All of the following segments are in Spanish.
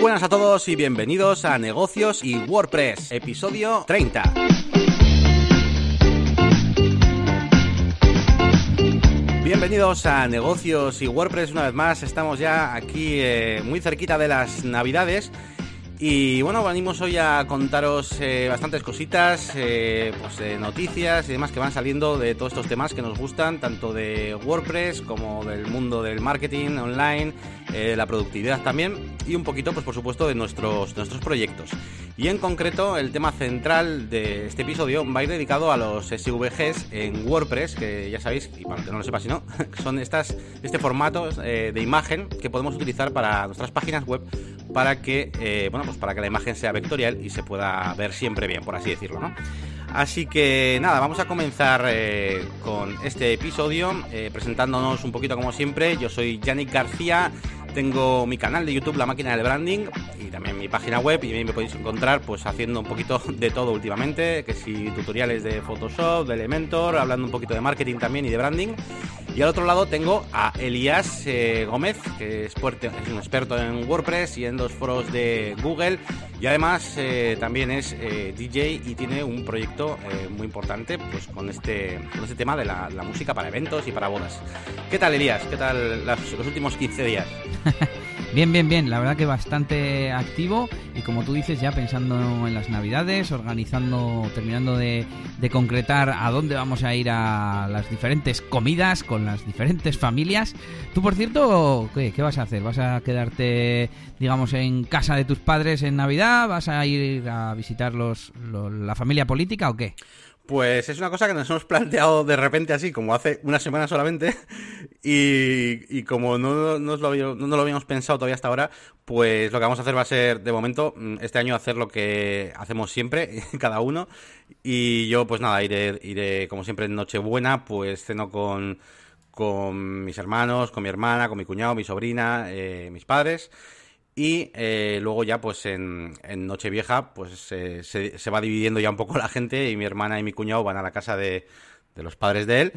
Buenas a todos y bienvenidos a Negocios y WordPress, episodio 30. Bienvenidos a Negocios y WordPress una vez más. Estamos ya aquí eh, muy cerquita de las Navidades. Y bueno, venimos hoy a contaros eh, bastantes cositas, eh, pues, noticias y demás que van saliendo de todos estos temas que nos gustan, tanto de WordPress como del mundo del marketing online, la productividad también y un poquito, pues por supuesto, de nuestros, nuestros proyectos. Y en concreto, el tema central de este episodio va a ir dedicado a los SVGs en WordPress, que ya sabéis, y para que no lo sepa si no, son estas, este formato eh, de imagen que podemos utilizar para nuestras páginas web para que, eh, bueno, pues para que la imagen sea vectorial y se pueda ver siempre bien, por así decirlo, ¿no? Así que nada, vamos a comenzar eh, con este episodio presentándonos un poquito como siempre. Yo soy Yannick García tengo mi canal de YouTube, La Máquina del Branding, y también mi página web, y ahí me podéis encontrar pues haciendo un poquito de todo últimamente, que si tutoriales de Photoshop, de Elementor, hablando un poquito de marketing también y de branding. Y al otro lado tengo a Elías eh, Gómez, que es, es, un experto en WordPress y en los foros de Google. Y además eh, también es eh, DJ y tiene un proyecto muy importante pues con este, con este tema de la, música para eventos y para bodas. ¿Qué tal Elías? ¿Qué tal los últimos 15 días? Bien, bien, bien. La verdad que bastante activo y como tú dices, ya pensando en las navidades, organizando, terminando de, concretar a dónde vamos a ir a las diferentes comidas con las diferentes familias. Tú, por cierto, ¿qué, vas a hacer? ¿Vas a quedarte, digamos, en casa de tus padres en Navidad? ¿Vas a ir a visitar los, la familia política o qué? Pues es una cosa que nos hemos planteado de repente así, como hace una semana solamente, y, como no, no, lo, no, lo, habíamos pensado todavía hasta ahora, pues lo que vamos a hacer va a ser, de momento, mm, este año hacer lo que hacemos siempre, cada uno, y yo pues nada, iré, iré como siempre en Nochebuena, pues ceno con, con mis hermanos, con mi hermana, con mi cuñado, mi sobrina, eh, mis padres, y eh, luego ya, pues en, Nochevieja, pues se, se, va dividiendo ya un poco la gente y mi hermana y mi cuñado van a la casa de, los padres de él.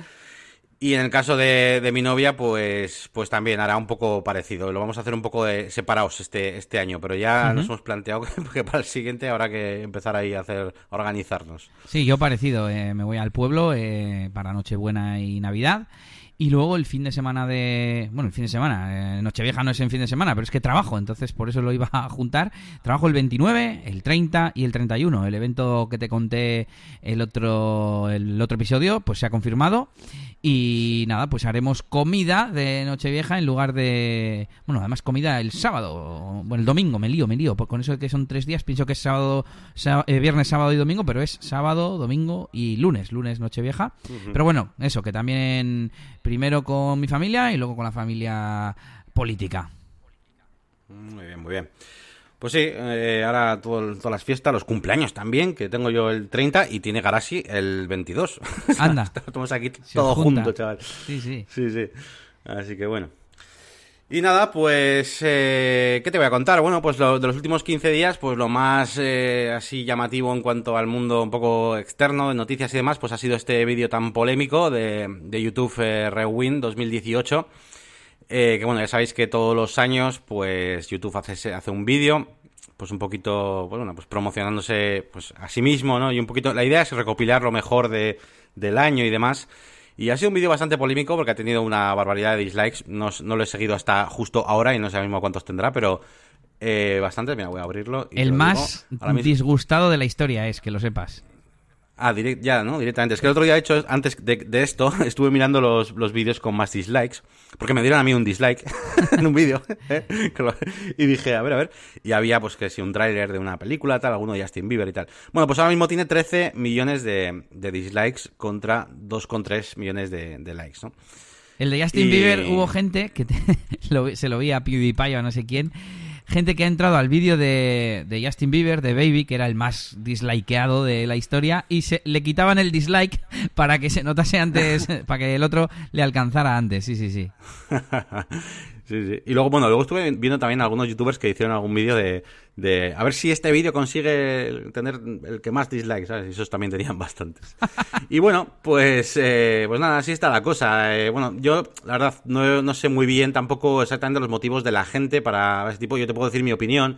Y en el caso de, mi novia, pues, pues también hará un poco parecido. Lo vamos a hacer un poco de separados este, este año, pero ya nos hemos planteado que, para el siguiente habrá que empezar ahí a hacer, organizarnos. Sí, yo parecido. Eh, me voy al pueblo eh, para Nochebuena y Navidad. Y luego el fin de semana de... Bueno, el fin de semana. Eh, Nochevieja no es en fin de semana, pero es que trabajo, entonces por eso lo iba a juntar. Trabajo el 29, el 30 y el 31. El evento que te conté el otro, el otro episodio, pues se ha confirmado. Y nada, pues haremos comida de Nochevieja en lugar de. Bueno, además comida el sábado. Bueno, el domingo, me lío, me lío. Con eso de que son tres días, pienso que es sábado, eh, viernes, sábado y domingo, pero es sábado, domingo y lunes, lunes Nochevieja. Pero bueno, eso, que también primero con mi familia y luego con la familia política. Muy bien, muy bien. Pues sí, eh, ahora todas las fiestas, los cumpleaños también, que tengo yo el 30 y tiene Garashi el 22. Anda. Estamos aquí todos juntos, chaval. Sí, sí. Sí, sí. Así que bueno. Y nada, pues, eh, ¿qué te voy a contar? Bueno, pues lo, de los últimos 15 días, pues lo más eh, así llamativo en cuanto al mundo un poco externo, de noticias y demás, pues ha sido este vídeo tan polémico de, de YouTube Rewind 2018 eh, que bueno, ya sabéis que todos los años, pues YouTube hace, hace un vídeo, pues un poquito, bueno, pues promocionándose pues a sí mismo, ¿no? Y un poquito, la idea es recopilar lo mejor de, del año y demás. Y ha sido un vídeo bastante polémico porque ha tenido una barbaridad de dislikes. No, no lo he seguido hasta justo ahora y no sé ahora mismo cuántos tendrá, pero eh, bastante. Mira, voy a abrirlo. el más disgustado de la historia es, que lo sepas. Ah, ya, ¿no? Directamente. Es que el otro día, he hecho, antes de, esto, estuve mirando los, los vídeos con más dislikes, porque me dieron a mí un dislike en un vídeo. ¿eh? Y dije, a ver, a ver. Y había, pues, que si un tráiler de una película, tal, alguno de Justin Bieber y tal. Bueno, pues ahora mismo tiene 13 millones de, dislikes contra 2,3 millones de, likes, ¿no? El de Justin Bieber hubo gente que se lo vi a PewDiePie o a no sé quién gente que ha entrado al vídeo de, Justin Bieber, de Baby, que era el más dislikeado de la historia, y se, le quitaban el dislike para que se notase antes, para que el otro le alcanzara antes. Sí, sí, sí. Sí, sí. Y luego, bueno, luego estuve viendo también algunos youtubers que hicieron algún vídeo de, de a ver si este vídeo consigue tener el que más dislikes, ¿sabes? Y esos también tenían bastantes. y bueno, pues, eh, pues nada, así está la cosa. Eh, bueno, yo, la verdad, no, no, sé muy bien tampoco exactamente los motivos de la gente para ese tipo. Yo te puedo decir mi opinión.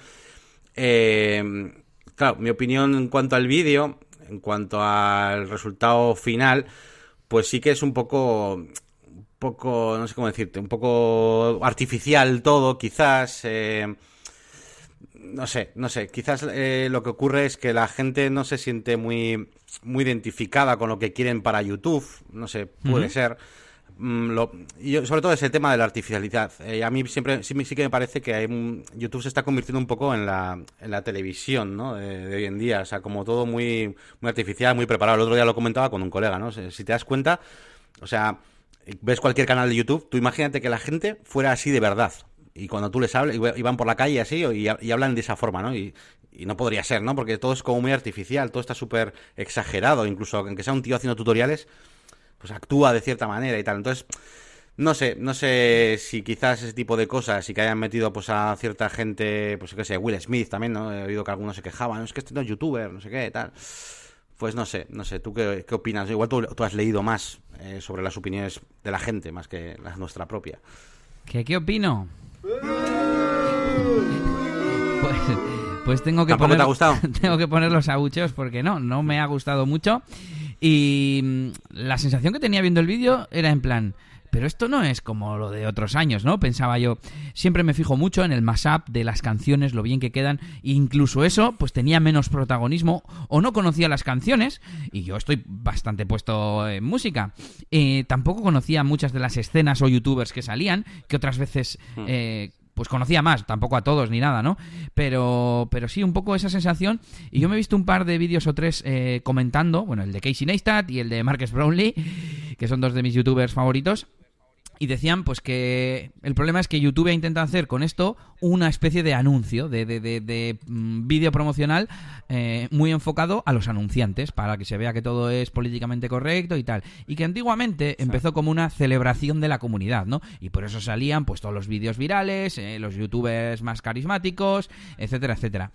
Eh, claro, mi opinión en cuanto al vídeo, en cuanto al resultado final, pues sí que es un poco poco, no sé cómo decirte, un poco artificial todo, quizás. Eh, no sé, no sé. Quizás eh, lo que ocurre es que la gente no se siente muy, muy identificada con lo que quieren para YouTube. No sé, puede ser. Mm, y sobre todo es el tema de la artificialidad. Eh, a mí siempre sí, sí, que me parece que hay, YouTube se está convirtiendo un poco en la, en la televisión ¿no? de, hoy en día. O sea, como todo muy, muy artificial, muy preparado. El otro día lo comentaba con un colega, ¿no? Si te das cuenta, o sea, ves cualquier canal de YouTube, tú imagínate que la gente fuera así de verdad. Y cuando tú les hablas, y van por la calle así, y, hablan de esa forma, ¿no? Y, no podría ser, ¿no? Porque todo es como muy artificial, todo está súper exagerado, incluso aunque sea un tío haciendo tutoriales, pues actúa de cierta manera y tal. Entonces, no sé, no sé si quizás ese tipo de cosas y que hayan metido pues a cierta gente, pues qué sé, Will Smith también, ¿no? He oído que algunos se quejaban, es que este no es youtuber, no sé qué, tal. Pues no sé, no sé, ¿tú qué, opinas? Igual tú, has leído más eh, sobre las opiniones de la gente, más que la nuestra propia. ¿Qué, qué opino? Pues, pues tengo que poner, te ha gustado? tengo que poner los abucheos porque no, no me ha gustado mucho. Y mm, la sensación que tenía viendo el vídeo era en plan, pero esto no es como lo de otros años, ¿no? Pensaba yo. Siempre me fijo mucho en el mashup de las canciones, lo bien que quedan. E incluso eso, pues tenía menos protagonismo o no conocía las canciones. Y yo estoy bastante puesto en música. Eh, tampoco conocía muchas de las escenas o youtubers que salían, que otras veces... Hmm. Eh, pues conocía más, tampoco a todos ni nada, ¿no? Pero, pero sí, un poco esa sensación. Y yo me he visto un par de vídeos o tres eh, comentando, bueno, el de Casey Neistat y el de Marcus Brownlee, que son dos de mis youtubers favoritos, y decían pues que el problema es que YouTube ha intentado hacer con esto una especie de anuncio, de, de, de, mm, vídeo promocional eh, muy enfocado a los anunciantes, para que se vea que todo es políticamente correcto y tal. Y que antiguamente empezó como una celebración de la comunidad, ¿no? Y por eso salían pues todos los vídeos virales, eh, los youtubers más carismáticos, etcétera, etcétera.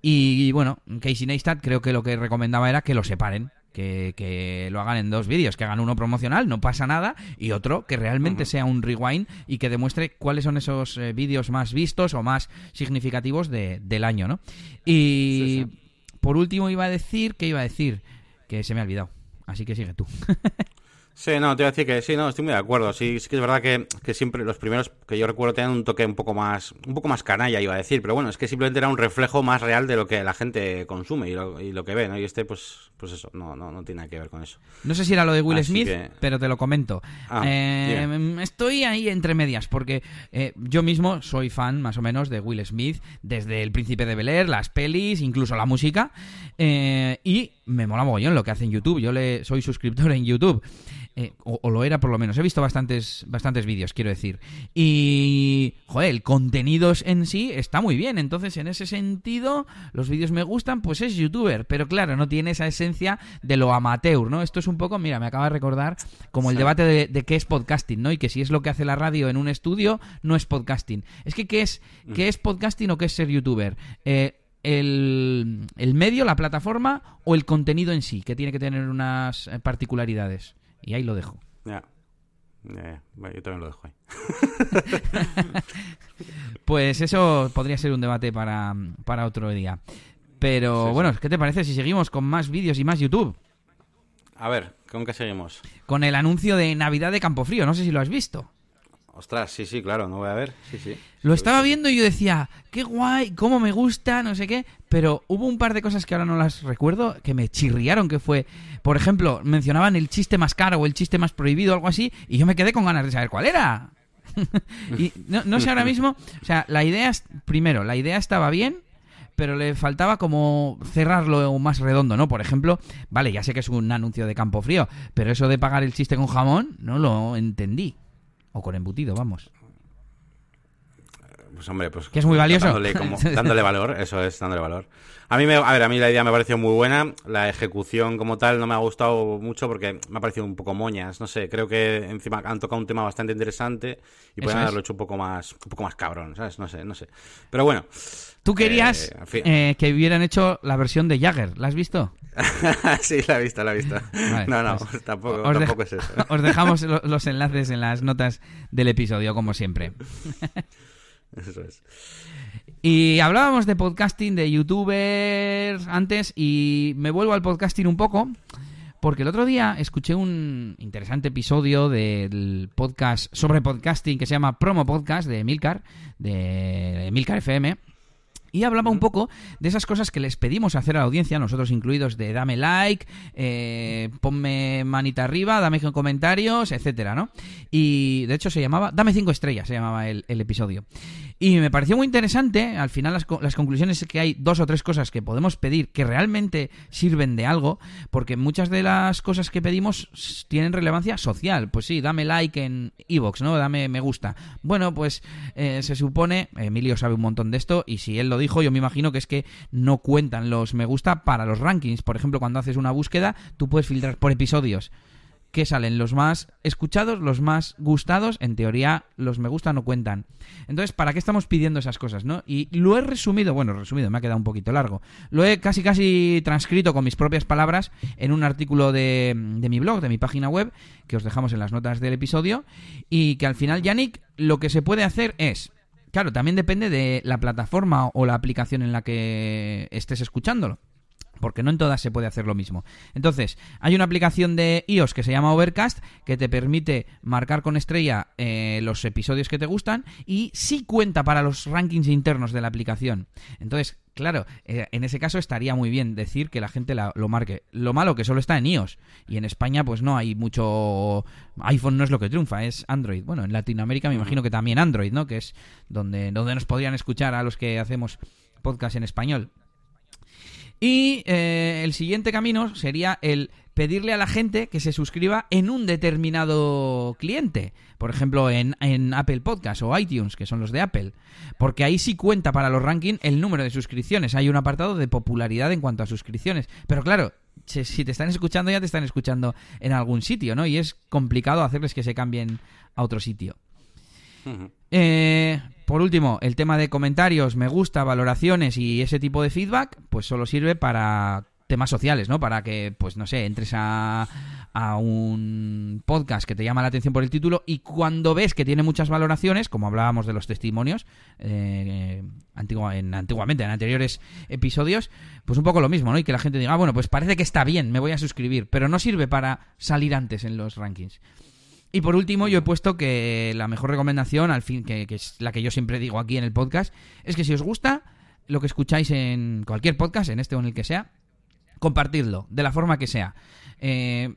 Y, bueno, Casey Neistat creo que lo que recomendaba era que lo separen, que, lo hagan en dos vídeos, que hagan uno promocional, no pasa nada, y otro que realmente sea un rewind y que demuestre cuáles son esos eh, vídeos más vistos o más significativos del año, ¿no? Y por último iba a decir, ¿qué iba a decir? Que se me ha olvidado. Así que sigue tú. Sí, no, te iba a decir que sí, no, estoy muy de acuerdo. Sí, sí que es verdad que, que, siempre los primeros que yo recuerdo tenían un toque un poco más, un poco más canalla, iba a decir, pero bueno, es que simplemente era un reflejo más real de lo que la gente consume y lo, y lo que ve, ¿no? Y este, pues, pues eso, no, no, no tiene nada que ver con eso. No sé si era lo de Will Smith, pero te lo comento. Ah, eh, estoy ahí entre medias, porque eh, yo mismo soy fan, más o menos, de Will Smith, desde El Príncipe de Bel Air, las pelis, incluso la música, eh, y me mola mogollón lo que hace en YouTube. Yo le soy suscriptor en YouTube. Eh, o, lo era por lo menos. He visto bastantes, bastantes vídeos, quiero decir. Y, joder, el contenido en sí está muy bien. Entonces, en ese sentido, los vídeos me gustan, pues es youtuber. Pero claro, no tiene esa esencia de lo amateur, ¿no? Esto es un poco, mira, me acaba de recordar como el debate de, qué es podcasting, ¿no? Y que si es lo que hace la radio en un estudio, no es podcasting. Es que, ¿qué es, mm. ¿qué es podcasting o qué es ser youtuber? Eh, el, el, medio, la plataforma o el contenido en sí, que tiene que tener unas eh, particularidades. Y ahí lo dejo. Ya. yo también lo dejo ahí. pues eso podría ser un debate para, para otro día. Pero bueno, ¿qué te parece si seguimos con más vídeos y más YouTube? A ver, ¿con qué seguimos? Con el anuncio de Navidad de Campofrío, no sé si lo has visto. Ostras, sí, sí, claro, no voy a ver. Sí, sí. Lo estaba viendo y yo decía, qué guay, cómo me gusta, no sé qué. Pero hubo un par de cosas que ahora no las recuerdo que me chirriaron, que fue, por ejemplo, mencionaban el chiste más caro o el chiste más prohibido o algo así, y yo me quedé con ganas de saber cuál era. y no, sé ahora mismo, o sea, la idea, primero, la idea estaba bien, pero le faltaba como cerrarlo más redondo, ¿no? Por ejemplo, vale, ya sé que es un anuncio de campo frío, pero eso de pagar el chiste con jamón no lo entendí. O con embutido, vamos. Pues hombre, pues... Que es muy valioso. Dándole, como- dándole valor, eso es, dándole valor. A mí, me, a ver, a mí la idea me pareció muy buena. La ejecución como tal no me ha gustado mucho porque me ha parecido un poco moñas. No sé, creo que encima han tocado un tema bastante interesante y pueden haberlo hecho un poco más, un poco más cabrón, ¿sabes? No sé, no sé. Pero bueno. Tú querías Eh, en fin. eh, que hubieran hecho la versión de Jagger. ¿La has visto? sí, la he visto, la he visto. Vale, no, no, pues, tampoco, es eso. Os dejamos lo- los enlaces en las notas del episodio, como siempre. Eso es. Y hablábamos de podcasting, de youtubers antes, y me vuelvo al podcasting un poco, porque el otro día escuché un interesante episodio del podcast sobre podcasting que se llama Promo Podcast de Milcar, de Milcar FM. Y hablaba un poco de esas cosas que les pedimos hacer a la audiencia, nosotros incluidos, de dame like, eh, ponme manita arriba, dame comentarios, etcétera, ¿no? Y de hecho se llamaba, dame cinco estrellas, se llamaba el, el episodio. Y me pareció muy interesante, al final las, las conclusiones es que hay dos o tres cosas que podemos pedir que realmente sirven de algo, porque muchas de las cosas que pedimos tienen relevancia social. Pues sí, dame like en Evox, ¿no? Dame me gusta. Bueno, pues eh, se supone, Emilio sabe un montón de esto, y si él lo dijo, yo me imagino que es que no cuentan los me gusta para los rankings. Por ejemplo, cuando haces una búsqueda, tú puedes filtrar por episodios. ¿Qué salen? Los más escuchados, los más gustados. En teoría, los me gusta no cuentan. Entonces, ¿para qué estamos pidiendo esas cosas, no? Y lo he resumido, bueno, resumido, me ha quedado un poquito largo. Lo he casi casi transcrito con mis propias palabras en un artículo de, de mi blog, de mi página web, que os dejamos en las notas del episodio. Y que al final, Yannick, lo que se puede hacer es. Claro, también depende de la plataforma o la aplicación en la que estés escuchándolo porque no en todas se puede hacer lo mismo. Entonces, hay una aplicación de iOS que se llama Overcast que te permite marcar con estrella eh, los episodios que te gustan y sí cuenta para los rankings internos de la aplicación. Entonces, claro, eh, en ese caso estaría muy bien decir que la gente la- lo marque. Lo malo que solo está en iOS y en España pues no hay mucho... iPhone no es lo que triunfa, es Android. Bueno, en Latinoamérica me imagino que también Android, ¿no? Que es donde, donde nos podrían escuchar a los que hacemos podcast en español. Y eh, el siguiente camino sería el pedirle a la gente que se suscriba en un determinado cliente. Por ejemplo, en, en Apple Podcast o iTunes, que son los de Apple. Porque ahí sí cuenta para los rankings el número de suscripciones. Hay un apartado de popularidad en cuanto a suscripciones. Pero claro, si te están escuchando ya te están escuchando en algún sitio, ¿no? Y es complicado hacerles que se cambien a otro sitio. Eh, por último, el tema de comentarios, me gusta, valoraciones y ese tipo de feedback, pues solo sirve para temas sociales, ¿no? Para que, pues no sé, entres a, un podcast que te llama la atención por el título y cuando ves que tiene muchas valoraciones, como hablábamos de los testimonios eh, antigua- en, antiguamente, en anteriores episodios, pues un poco lo mismo, ¿no? Y que la gente diga, ah, bueno, pues parece que está bien, me voy a suscribir, pero no sirve para salir antes en los rankings. Y por último, yo he puesto que la mejor recomendación, al fin, que es la que yo siempre digo aquí en el podcast, es que si os gusta lo que escucháis en cualquier podcast, en este o en el que sea, compartidlo, de la forma que sea. Eh,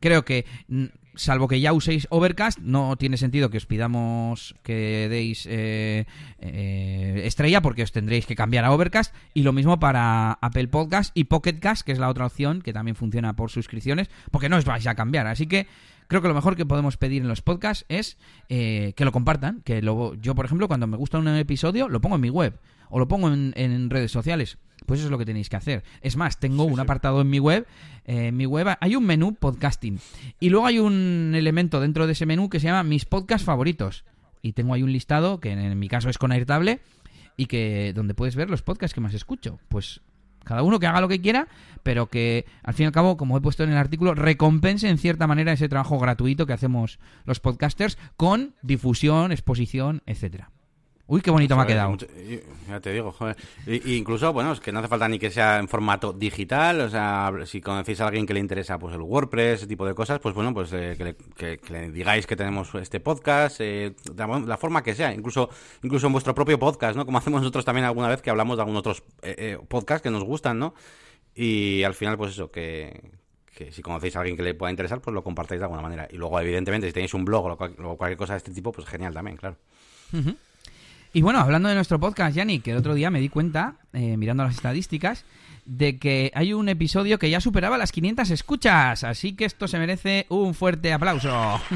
creo que, mm, salvo que ya uséis Overcast, no tiene sentido que os pidamos que deis eh, eh, estrella, porque os tendréis que cambiar a Overcast. Y lo mismo para Apple Podcast y Pocket Cast, que es la otra opción, que también funciona por suscripciones, porque no os vais a cambiar. Así que creo que lo mejor que podemos pedir en los podcasts es eh, que lo compartan. Que lo, yo, por ejemplo, cuando me gusta un episodio, lo pongo en mi web o lo pongo en, en redes sociales. Pues eso es lo que tenéis que hacer. Es más, tengo un apartado en mi web. eh, en mi web hay un menú podcasting. Y luego hay un elemento dentro de ese menú que se llama mis podcasts favoritos. Y tengo ahí un listado que en mi caso es con Airtable y que donde puedes ver los podcasts que más escucho. Pues cada uno que haga lo que quiera, pero que al fin y al cabo, como he puesto en el artículo, recompense en cierta manera ese trabajo gratuito que hacemos los podcasters con difusión, exposición, etcétera. Uy, qué bonito me ha quedado. mucho- ya te digo, joder. Y- y incluso, bueno, es que no hace falta ni que sea en formato digital. O sea, si conocéis a alguien que le interesa pues el WordPress, ese tipo de cosas, pues bueno, pues eh, que, le, que- que le digáis que tenemos este podcast, eh, la, la forma que sea. Incluso, incluso en vuestro propio podcast, ¿no? Como hacemos nosotros también alguna vez que hablamos de algunos otros eh, eh, podcasts que nos gustan, ¿no? Y al final, pues eso, que, que si conocéis a alguien que le pueda interesar, pues lo compartáis de alguna manera. Y luego, evidentemente, si tenéis un blog o, lo o cualquier cosa de este tipo, pues genial también, claro. Y bueno, hablando de nuestro podcast, Yannick, que el otro día me di cuenta, eh, mirando las estadísticas, de que hay un episodio que ya superaba las 500 escuchas. Así que esto se merece un fuerte aplauso.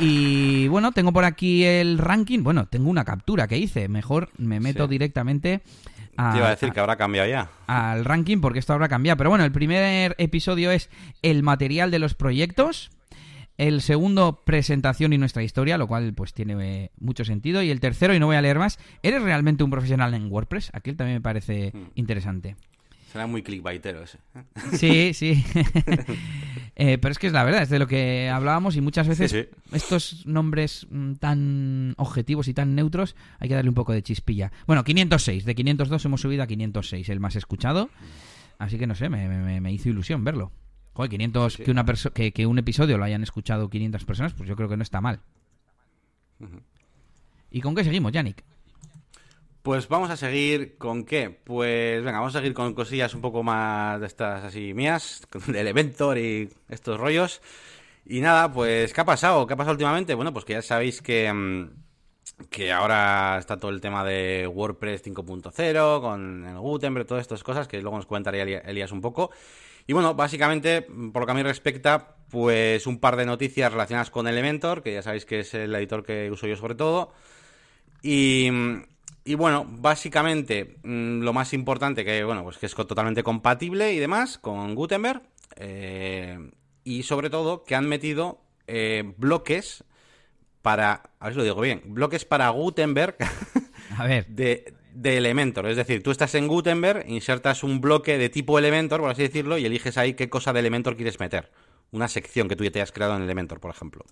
Y bueno, tengo por aquí el ranking. Bueno, tengo una captura que hice. Mejor me meto Sí. directamente a, Te iba a decir que habrá cambiado ya. al ranking porque esto habrá cambiado. Pero bueno, el primer episodio es el material de los proyectos. El segundo, presentación y nuestra historia, lo cual pues tiene eh, mucho sentido. Y el tercero, y no voy a leer más, ¿eres realmente un profesional en WordPress? Aquel también me parece Hmm. interesante. Será muy clickbaitero ese. Sí, sí. Eh, pero es que es la verdad, es de lo que hablábamos y muchas veces Sí, estos nombres mm, tan objetivos y tan neutros hay que darle un poco de chispilla. Bueno, 506, de 502 hemos subido a 506, el más escuchado. Así que no sé, me, me- me hizo ilusión verlo. Joder, 500, Sí. que, una perso- que, que un episodio lo hayan escuchado 500 personas, pues yo creo que no está mal. ¿Y con qué seguimos, Yannick? Pues vamos a seguir con qué? Pues venga, vamos a seguir con cosillas un poco más de estas así mías, el Elementor y estos rollos. Y nada, pues ¿qué ha pasado? ¿Qué ha pasado últimamente? Bueno, pues que ya sabéis que, mm, que ahora está todo el tema de WordPress 5.0 con el Gutenberg, todas estas cosas que luego nos comentaría Eli- Elías un poco. Y bueno, básicamente, por lo que a mí respecta, pues un par de noticias relacionadas con Elementor, que ya sabéis que es el editor que uso yo sobre todo. Y, y bueno, básicamente mm, lo más importante que bueno, pues que es totalmente compatible y demás con Gutenberg. eh, y sobre todo que han metido eh, bloques para. A ver si lo digo bien. Bloques para Gutenberg A ver, de, de Elementor. Es decir, tú estás en Gutenberg, insertas un bloque de tipo Elementor, por así decirlo, y eliges ahí qué cosa de Elementor quieres meter. Una sección que tú ya te has creado en Elementor, por ejemplo.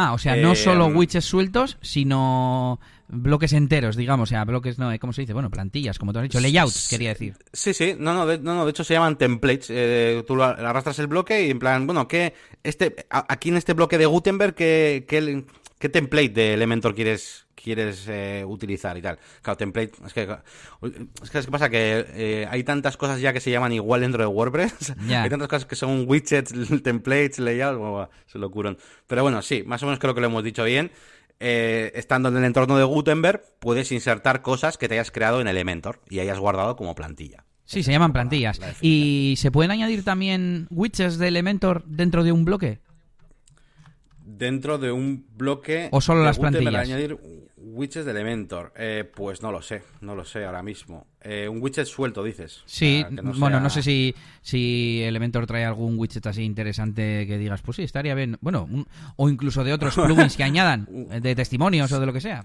Ah, o sea, no Eh, solo mm. widgets sueltos, sino bloques enteros, digamos. O sea, bloques, no, ¿cómo se dice? Bueno, plantillas, como tú has dicho. Layouts, quería decir. Sí, sí, no, no, de, no, no, de hecho se llaman templates. Eh, tú arrastras el bloque y en plan, bueno, ¿qué, este, aquí en este bloque de Gutenberg, ¿qué, qué, qué template de Elementor quieres, quieres eh, utilizar y tal? Claro, template, es que, es que, es que pasa que eh, hay tantas cosas ya que se llaman igual dentro de WordPress. Hay tantas cosas que son widgets, templates, layouts, bueno, se lo curan. Pero bueno, sí, más o menos creo que lo hemos dicho bien. Eh, estando en el entorno de Gutenberg, puedes insertar cosas que te hayas creado en Elementor y hayas guardado como plantilla. Sí, se llaman plantillas. la definición. ¿Y se pueden añadir también widgets de Elementor dentro de un bloque? Dentro de un bloque. ¿O solo de las plantillas? añadir widgets de Elementor. Eh, pues no lo sé, no lo sé ahora mismo. Eh, un widget suelto, dices. Sí, O sea, que no bueno, sea- no sé si, si Elementor trae algún widget así interesante que digas, pues sí, estaría bien. Bueno, un- o incluso de otros plugins que añadan, eh, de testimonios o de lo que sea.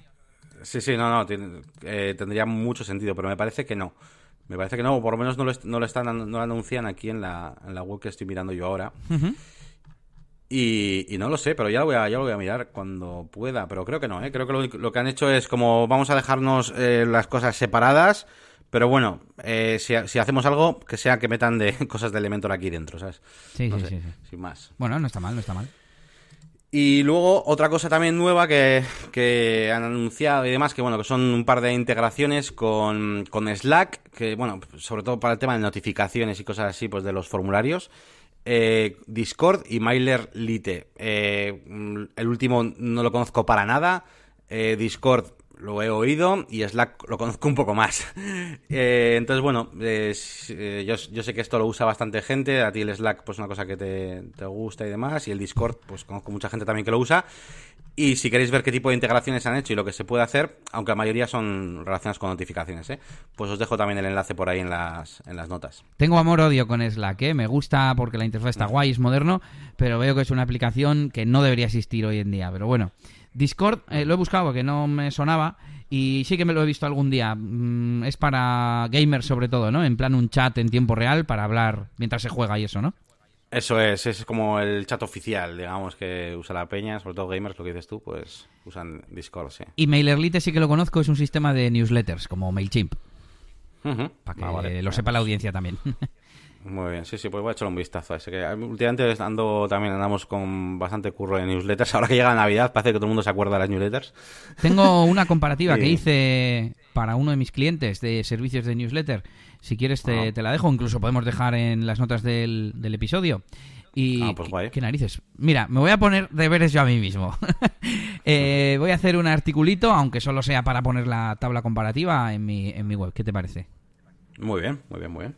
Sí, sí, no, no, tiene- eh, tendría mucho sentido, pero me parece que no. Me parece que no, o por lo menos no lo, est- no lo están, no lo anuncian aquí en la, en la web que estoy mirando yo ahora. Ujú. Y, y no lo sé, pero ya lo, voy a, ya lo voy a mirar cuando pueda. Pero creo que no, ¿eh? Creo que lo, lo que han hecho es como vamos a dejarnos eh, las cosas separadas. Pero bueno, eh, si, si hacemos algo, que sea que metan de cosas de Elementor aquí dentro, ¿sabes? Sí, No sí, sé, sí, sí. Sin más. Bueno, no está mal, no está mal. Y luego otra cosa también nueva que, que han anunciado y demás, que bueno, que son un par de integraciones con, con Slack, que bueno, sobre todo para el tema de notificaciones y cosas así, pues de los formularios. Eh, Discord y MailerLite. Eh, mm, el último no lo conozco para nada. Eh, Discord lo he oído y Slack lo conozco un poco más. Eh, entonces, bueno, eh, yo, yo sé que esto lo usa bastante gente. A ti el Slack, pues una cosa que te, te gusta y demás. Y el Discord, pues conozco mucha gente también que lo usa. Y si queréis ver qué tipo de integraciones han hecho y lo que se puede hacer, aunque la mayoría son relacionadas con notificaciones, ¿eh? pues os dejo también el enlace por ahí en las, en las notas. Tengo amor-odio con Slack, ¿eh? Me gusta porque la interfaz está guay, es moderno, pero veo que es una aplicación que no debería existir hoy en día. Pero bueno, Discord eh, lo he buscado porque no me sonaba y sí que me lo he visto algún día. Mm, es para gamers sobre todo, ¿no? En plan un chat en tiempo real para hablar mientras se juega y eso, ¿no? Eso es, es como el chat oficial, digamos, que usa la peña, sobre todo gamers, lo que dices tú, pues usan Discord, sí. Y MailerLite sí que lo conozco, es un sistema de newsletters como MailChimp, para que Ah, vale. lo sepa la audiencia también. Muy bien, sí, sí, pues voy a echarle un vistazo a ese. Que eh, últimamente ando también andamos con bastante curro de newsletters. Ahora que llega Navidad, parece que todo el mundo se acuerda de las newsletters. Tengo una comparativa que hice para uno de mis clientes de servicios de newsletter. Si quieres te, Ah. te la dejo, incluso podemos dejar en las notas del, del episodio. Y Ah, pues guay. qué narices. Mira, me voy a poner deberes yo a mí mismo. Eh, voy a hacer un articulito, aunque solo sea para poner la tabla comparativa en mi, en mi web. ¿Qué te parece? Muy bien, muy bien, muy bien.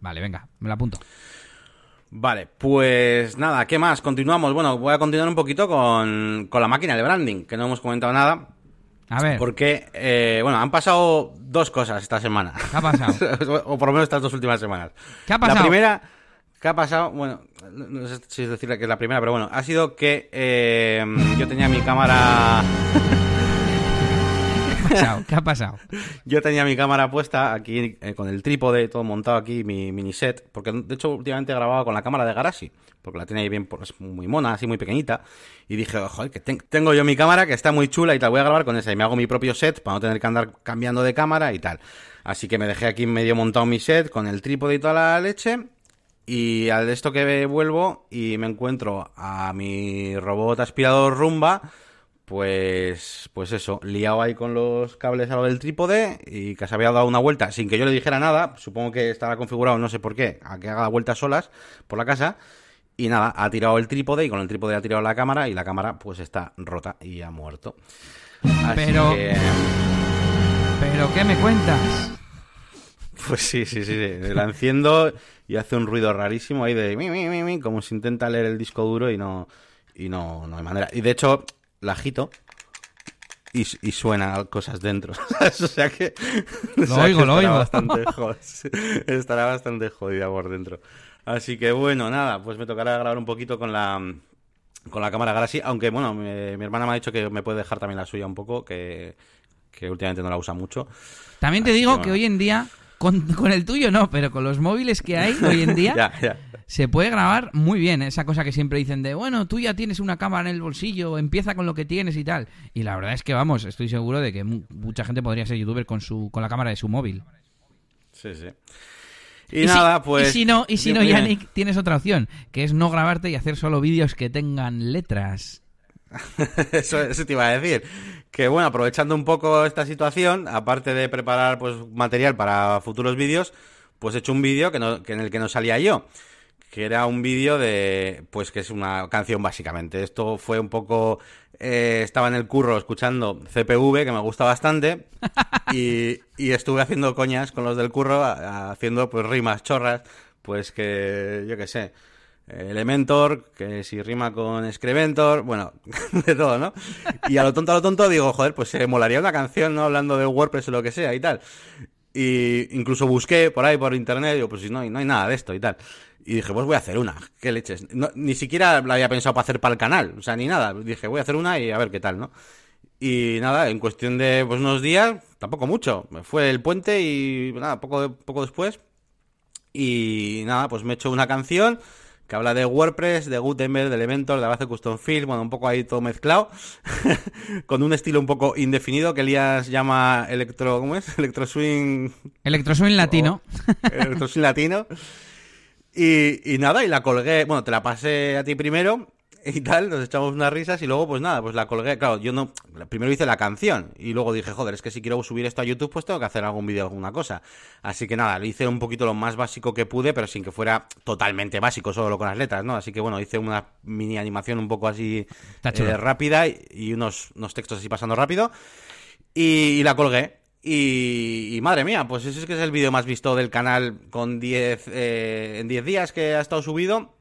Vale, venga, me la apunto. Vale, pues nada, ¿qué más? Continuamos. Bueno, voy a continuar un poquito con, con la máquina de branding, que no hemos comentado nada. A ver. Porque, eh, bueno, han pasado dos cosas esta semana. ¿Qué ha pasado? o por lo menos estas dos últimas semanas. ¿Qué ha pasado? La primera, ¿qué ha pasado? Bueno, no sé si decirle que es la primera, pero bueno, ha sido que eh, yo tenía mi cámara... ¿Qué ha pasado? Yo tenía mi cámara puesta aquí eh, con el trípode, todo montado aquí, mi mini set, porque de hecho últimamente he grabado con la cámara de Garashi, porque la tenía ahí bien, pues, muy mona, así muy pequeñita, y dije, joder, que ten- tengo yo mi cámara que está muy chula y tal, voy a grabar con esa, y me hago mi propio set para no tener que andar cambiando de cámara y tal. Así que me dejé aquí medio montado mi set con el trípode y toda la leche, y al de esto que vuelvo y me encuentro a mi robot aspirador rumba, pues, pues eso, liado ahí con los cables a lo del trípode y que se había dado una vuelta sin que yo le dijera nada. Supongo que estaba configurado, no sé por qué, a que haga vueltas solas por la casa. Y nada, ha tirado el trípode y con el trípode ha tirado la cámara y la cámara pues está rota y ha muerto. Así Pero- que, ¿Pero qué me cuentas? pues sí, sí, sí, sí, la enciendo y hace un ruido rarísimo ahí de mi, mi, mi, mi, como si intenta leer el disco duro y no, y no, no hay manera. Y de hecho, la agito y, y suena cosas dentro. ¿sabes? o sea que. o Lo sea oigo, que lo estará oigo. Bastante jod- estará bastante jodida por dentro. Así que bueno, nada, pues me tocará grabar un poquito con la. Con la cámara Galaxy, aunque bueno, mi, mi hermana me ha dicho que me puede dejar también la suya un poco, que, que últimamente no la usa mucho. También te Así digo que hoy en día, con, con el tuyo no, pero con los móviles que hay hoy en día, Ya, ya. Se puede grabar muy bien. Esa cosa que siempre dicen de, bueno, tú ya tienes una cámara en el bolsillo, empieza con lo que tienes y tal. Y la verdad es que, vamos, estoy seguro de que mu- mucha gente podría ser youtuber con, su, con la cámara de su móvil. Sí, sí. Y, nada, pues. Y si no, y si no. Yannick, tienes otra opción, que es no grabarte y hacer solo vídeos que tengan letras. Eso, eso te iba a decir. Que bueno, aprovechando un poco esta situación, aparte de preparar pues material para futuros vídeos, pues he hecho un vídeo que, no- que en el que no salía yo. Que era un vídeo de. Pues que es una canción básicamente. Esto fue un poco. eh, estaba en el curro escuchando CPV, que me gusta bastante. Y, y estuve haciendo coñas con los del curro, a- haciendo pues rimas chorras. Pues que. Yo qué sé. Elementor, que si rima con Excrementor, bueno, de todo, ¿no? Y a lo tonto, a lo tonto digo, joder, pues se molaría una canción, ¿no? Hablando de WordPress o lo que sea y tal. Y incluso busqué por ahí, por internet, digo, pues si no, no hay nada de esto y tal. Y dije, pues voy a hacer una, qué leches. No- ni siquiera la había pensado para hacer para el canal, o sea, ni nada. Dije, voy a hacer una y a ver qué tal, ¿no? Y nada, en cuestión de pues, unos días, tampoco mucho. Me fue el puente y nada, poco, poco después. Y nada, pues me he hecho una canción que habla de WordPress, de Gutenberg, de Elementor, de Base Custom Field, bueno, un poco ahí todo mezclado, con un estilo un poco indefinido que Elías llama electro, ¿cómo es? Electro swing, Electroswing latino. electro swing latino. Y, y nada, y la colgué, bueno, te la pasé a ti primero y tal, nos echamos unas risas y luego pues nada, pues la colgué, claro, yo no, primero hice la canción y luego dije, joder, es que si quiero subir esto a YouTube pues tengo que hacer algún vídeo, alguna cosa. Así que nada, lo hice un poquito lo más básico que pude, pero sin que fuera totalmente básico, solo con las letras, ¿no? Así que bueno, hice una mini animación un poco así eh, rápida y, y unos, unos textos así pasando rápido y, y la colgué. Y, y madre mía, pues ese es que es el vídeo más visto del canal con 10 eh, en 10 días que ha estado subido.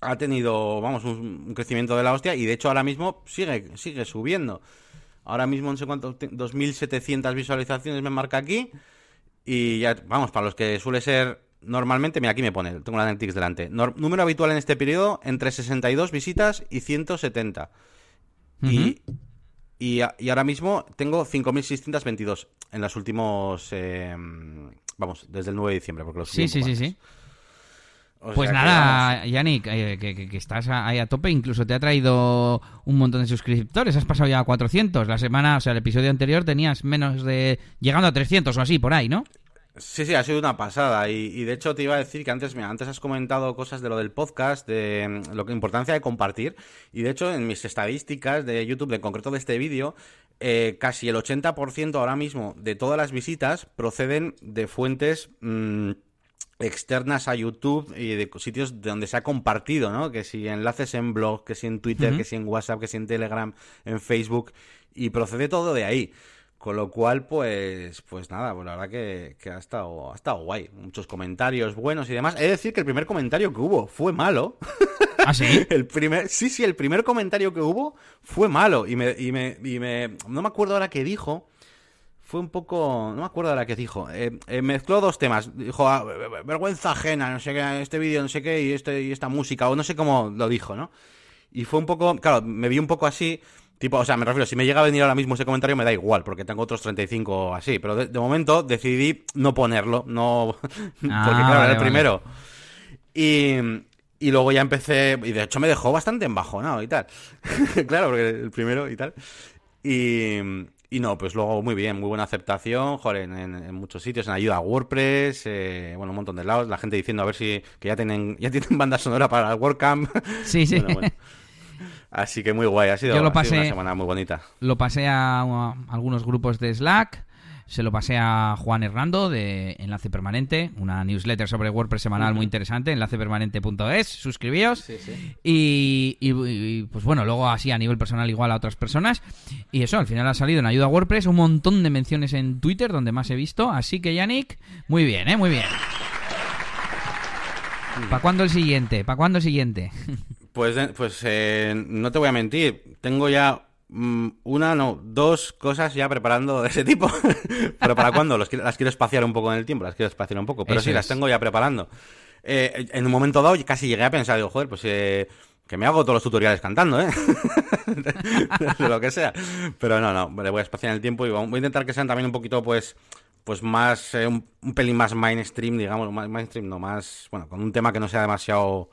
Ha tenido, vamos, un, un crecimiento de la hostia y de hecho ahora mismo sigue, sigue subiendo. Ahora mismo no sé cuánto, te- 2.700 visualizaciones me marca aquí. Y ya, vamos, para los que suele ser normalmente, mira, aquí me pone, tengo la Analytics delante. Número habitual en este periodo, entre 62 visitas y 170. Y, y, a- y ahora mismo tengo 5.622 en los últimos, eh, vamos, desde el 9 de diciembre, porque lo subí Sí, sí, sí, sí. O Pues que, nada, Yannick, eh, que, que- que estás ahí a tope, incluso te ha traído un montón de suscriptores, has pasado ya a 400. La semana, o sea, el episodio anterior tenías menos de... llegando a 300 o así, por ahí, ¿no? Sí, sí, ha sido una pasada. Y, y de hecho te iba a decir que antes, mira, antes has comentado cosas de lo del podcast, de lo que importancia de compartir. Y de hecho, en mis estadísticas de YouTube, en concreto de este vídeo, eh, casi el 80% ahora mismo de todas las visitas proceden de fuentes mm, externas a YouTube y de sitios de donde se ha compartido, ¿no? Que si enlaces en blog, que si en Twitter, que si en WhatsApp, que si en Telegram, en Facebook, y procede todo de ahí. Con lo cual, pues, pues nada, pues la verdad que, que ha, estado, ha estado guay. Muchos comentarios buenos y demás. He de decir que el primer comentario que hubo fue malo. ¿Ah, sí? el primer, sí, sí, el primer comentario que hubo fue malo. Y me, y me, y me no me acuerdo ahora qué dijo. Fue un poco, no me acuerdo ahora qué dijo. Eh, eh, mezcló dos temas. Dijo, ah, vergüenza ajena, no sé qué, este vídeo, no sé qué, y, este, y esta música, o no sé cómo lo dijo, ¿no? Y fue un poco, claro, me vi un poco así. Tipo, o sea, me refiero, si me llega a venir ahora mismo ese comentario me da igual, porque tengo otros 35 así, pero de, momento decidí no ponerlo, no... porque Ah, claro, vale, era el vale. primero. Y, y luego ya empecé, y de hecho me dejó bastante embajonado y tal. claro, porque el primero y tal. Y, y no, pues luego muy bien, muy buena aceptación, joder, en, en- en muchos sitios, en ayuda a WordPress, eh, bueno, un montón de lados, la gente diciendo a ver si que ya tienen, ya tienen banda sonora para el WordCamp. Sí, sí. Bueno, bueno. Así que muy guay, ha sido, Yo lo ha sido una semana muy bonita. Lo pasé a, a algunos grupos de Slack. Se lo pasé a Juan Hernando de Enlace Permanente, una newsletter sobre WordPress semanal muy interesante, enlacepermanente.es, suscribíos. Y, y- y, pues bueno, luego así a nivel personal igual a otras personas. Y eso, al final ha salido en ayuda a WordPress un montón de menciones en Twitter donde más he visto. Así que Yannick, muy bien, ¿eh? Muy bien. ¿Para cuándo el siguiente? ¿Para cuándo el siguiente? Pues, eh, pues eh, no te voy a mentir, tengo ya mm, una, no, dos cosas ya preparando de ese tipo. pero ¿para cuándo? Los las quiero espaciar un poco en el tiempo, las quiero espaciar un poco, pero Eso sí, las tengo ya preparando. Eh, en un momento dado casi llegué a pensar, digo, joder, pues eh, que me hago todos los tutoriales cantando, ¿eh? de lo que sea. Pero no, no, le voy a espaciar en el tiempo y voy a intentar que sean también un poquito, pues, pues más, eh, un, un pelín más mainstream, digamos, más mainstream, no más, bueno, con un tema que no sea demasiado,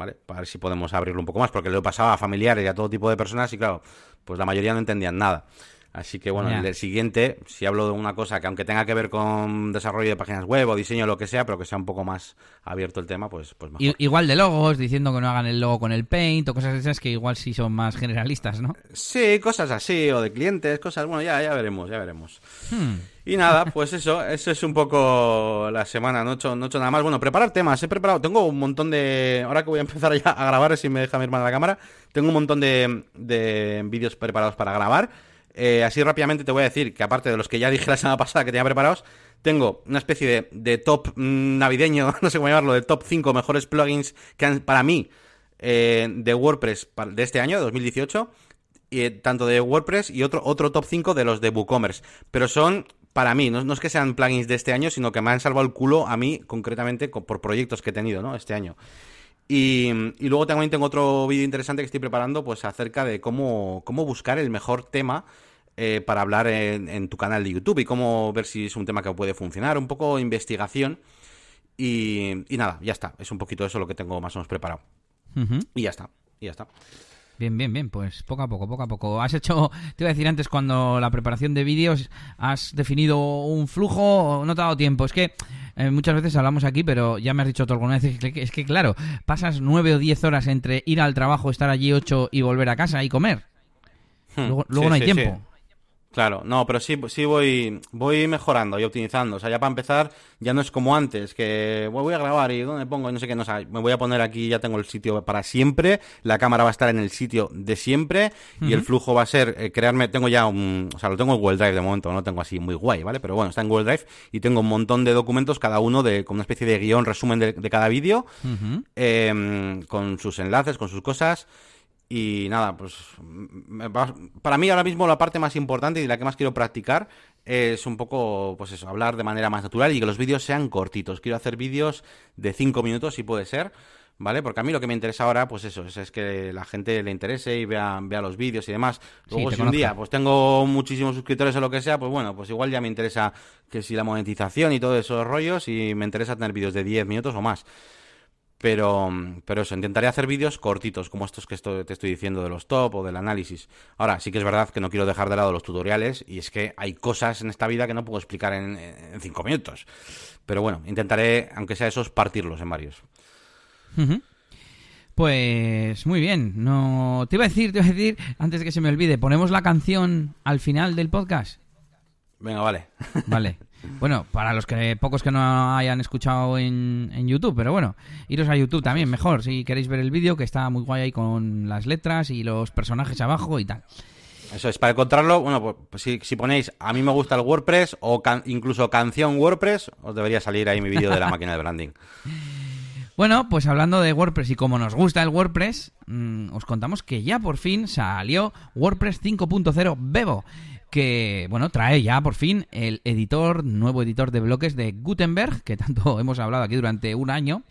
¿vale? Para ver si podemos abrirlo un poco más, porque lo he pasado a familiares y a todo tipo de personas y claro, pues la mayoría no entendían nada. Así que bueno, Ya. el siguiente, si hablo de una cosa que aunque tenga que ver con desarrollo de páginas web o diseño o lo que sea, pero que sea un poco más abierto el tema, pues, pues mejor. Igual de logos, diciendo que no hagan el logo con el paint o cosas esas que igual sí son más generalistas, ¿no? Sí, cosas así, o de clientes, cosas, bueno, ya, ya veremos, ya veremos. Hmm. Y nada, pues eso, eso es un poco la semana, no he hecho, no he hecho nada más. Bueno, preparar temas, he preparado, tengo un montón de... Ahora que voy a empezar ya a grabar, si me deja mi hermana la cámara, tengo un montón de, de vídeos preparados para grabar. Eh, así rápidamente te voy a decir que aparte de los que ya dije la semana pasada que tenía preparados, tengo una especie de, de top mm, navideño, no sé cómo llamarlo, de top 5 mejores plugins que han, para mí eh, de WordPress de este año, 2018 y, eh, tanto de WordPress y otro, otro top 5 de los de WooCommerce. Pero son, para mí, no, no es que sean plugins de este año, sino que me han salvado el culo a mí, concretamente, co- por proyectos que he tenido, ¿no? Este año. Y, y luego también tengo otro vídeo interesante que estoy preparando, pues acerca de cómo, cómo buscar el mejor tema eh, para hablar en, en tu canal de YouTube y cómo ver si es un tema que puede funcionar, un poco investigación. Y, y nada, ya está. Es un poquito eso lo que tengo más o menos preparado. Y ya está. Y ya está. Bien, bien, bien, pues poco a poco, poco a poco. Has hecho, te iba a decir antes, cuando la preparación de vídeos, has definido un flujo, no te ha dado tiempo. Es que eh, muchas veces hablamos aquí, pero ya me has dicho tú alguna vez, es que, es que, claro, pasas nueve o diez horas entre ir al trabajo, estar allí ocho y volver a casa y comer. Hmm. Luego, luego Sí, no hay sí, sí. Claro, no, pero sí, sí voy, voy mejorando y optimizando. O sea, ya para empezar, ya no es como antes, que bueno, voy a grabar y dónde pongo, y no sé qué, no sé, me voy a poner aquí, ya tengo el sitio para siempre, la cámara va a estar en el sitio de siempre y el flujo va a ser eh, crearme, tengo ya un, o sea, lo tengo en Google Drive de momento, no lo tengo así muy guay, ¿vale? Pero bueno, está en Google Drive y tengo un montón de documentos, cada uno de, con una especie de guion, resumen de, de cada vídeo, eh, con sus enlaces, con sus cosas. Y nada, pues para mí ahora mismo la parte más importante y la que más quiero practicar es un poco, pues eso, hablar de manera más natural y que los vídeos sean cortitos. Quiero hacer vídeos de 5 minutos si puede ser, ¿vale? Porque a mí lo que me interesa ahora, pues eso, es, es que la gente le interese y vea, vea los vídeos y demás. Luego te si un día pues tengo muchísimos suscriptores o lo que sea, pues bueno, pues igual ya me interesa que si la monetización y todos esos rollos y me interesa tener vídeos de 10 minutos o más. Pero, pero eso, intentaré hacer vídeos cortitos, como estos que esto- te estoy diciendo de los top o del análisis. Ahora, sí que es verdad que no quiero dejar de lado los tutoriales, y es que hay cosas en esta vida que no puedo explicar en, en cinco minutos. Pero bueno, intentaré, aunque sea esos, partirlos en varios. Pues muy bien. No te iba a decir, te iba a decir antes de que se me olvide, ponemos la canción al final del podcast. Venga, vale. Vale. Bueno, para los que pocos que no hayan escuchado en, en YouTube, pero bueno, iros a YouTube también, mejor, si queréis ver el vídeo, que está muy guay ahí con las letras y los personajes abajo y tal. Eso es, para encontrarlo, bueno, pues, pues si, si, ponéis a mí me gusta el WordPress o incluso canción WordPress, os debería salir ahí mi vídeo de la máquina de branding. Bueno, pues hablando de WordPress y como nos gusta el WordPress, mm, os contamos que ya por fin salió WordPress 5.0 Bebo que, bueno, trae ya por fin el editor, nuevo editor de bloques de Gutenberg, que tanto hemos hablado aquí durante un año.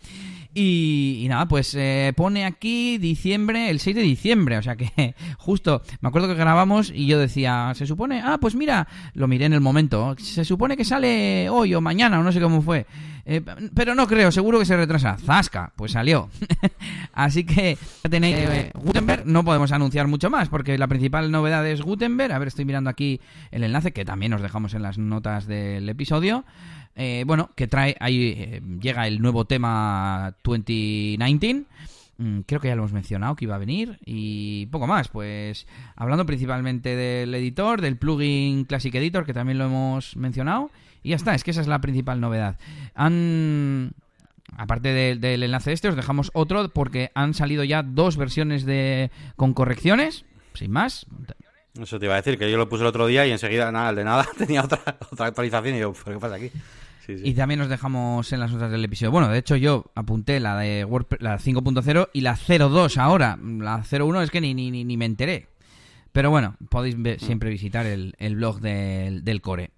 Y, nada, pues eh, pone aquí diciembre, el 6 de diciembre, o sea que justo, me acuerdo que grabamos y yo decía, se supone, ah, pues mira, lo miré en el momento, se supone que sale hoy o mañana, o no sé cómo fue, eh, pero no creo, seguro que se retrasa, zasca, pues salió. Así que ya tenéis eh, Gutenberg, no podemos anunciar mucho más, porque la principal novedad es Gutenberg, a ver, estoy mirando aquí el enlace que también os dejamos en las notas del episodio. Eh, bueno, que trae, ahí eh, llega el nuevo tema 2019. Mm, creo que ya lo hemos mencionado que iba a venir y poco más, pues hablando principalmente del editor, del plugin Classic Editor, que también lo hemos mencionado, y ya está, es que esa es la principal novedad. Aparte del enlace este, os dejamos otro porque han salido ya dos versiones de con correcciones, sin más. Eso te iba a decir, que yo lo puse el otro día y enseguida, nada, el de nada, tenía otra, otra actualización y yo, ¿qué pasa aquí? Y también nos dejamos en las notas del episodio. Bueno, de hecho yo apunté la de WordPress, la 5.0 y la 0.2 ahora. La 0.1 es que ni, ni, ni me enteré. Pero bueno, podéis siempre visitar el, blog del, core.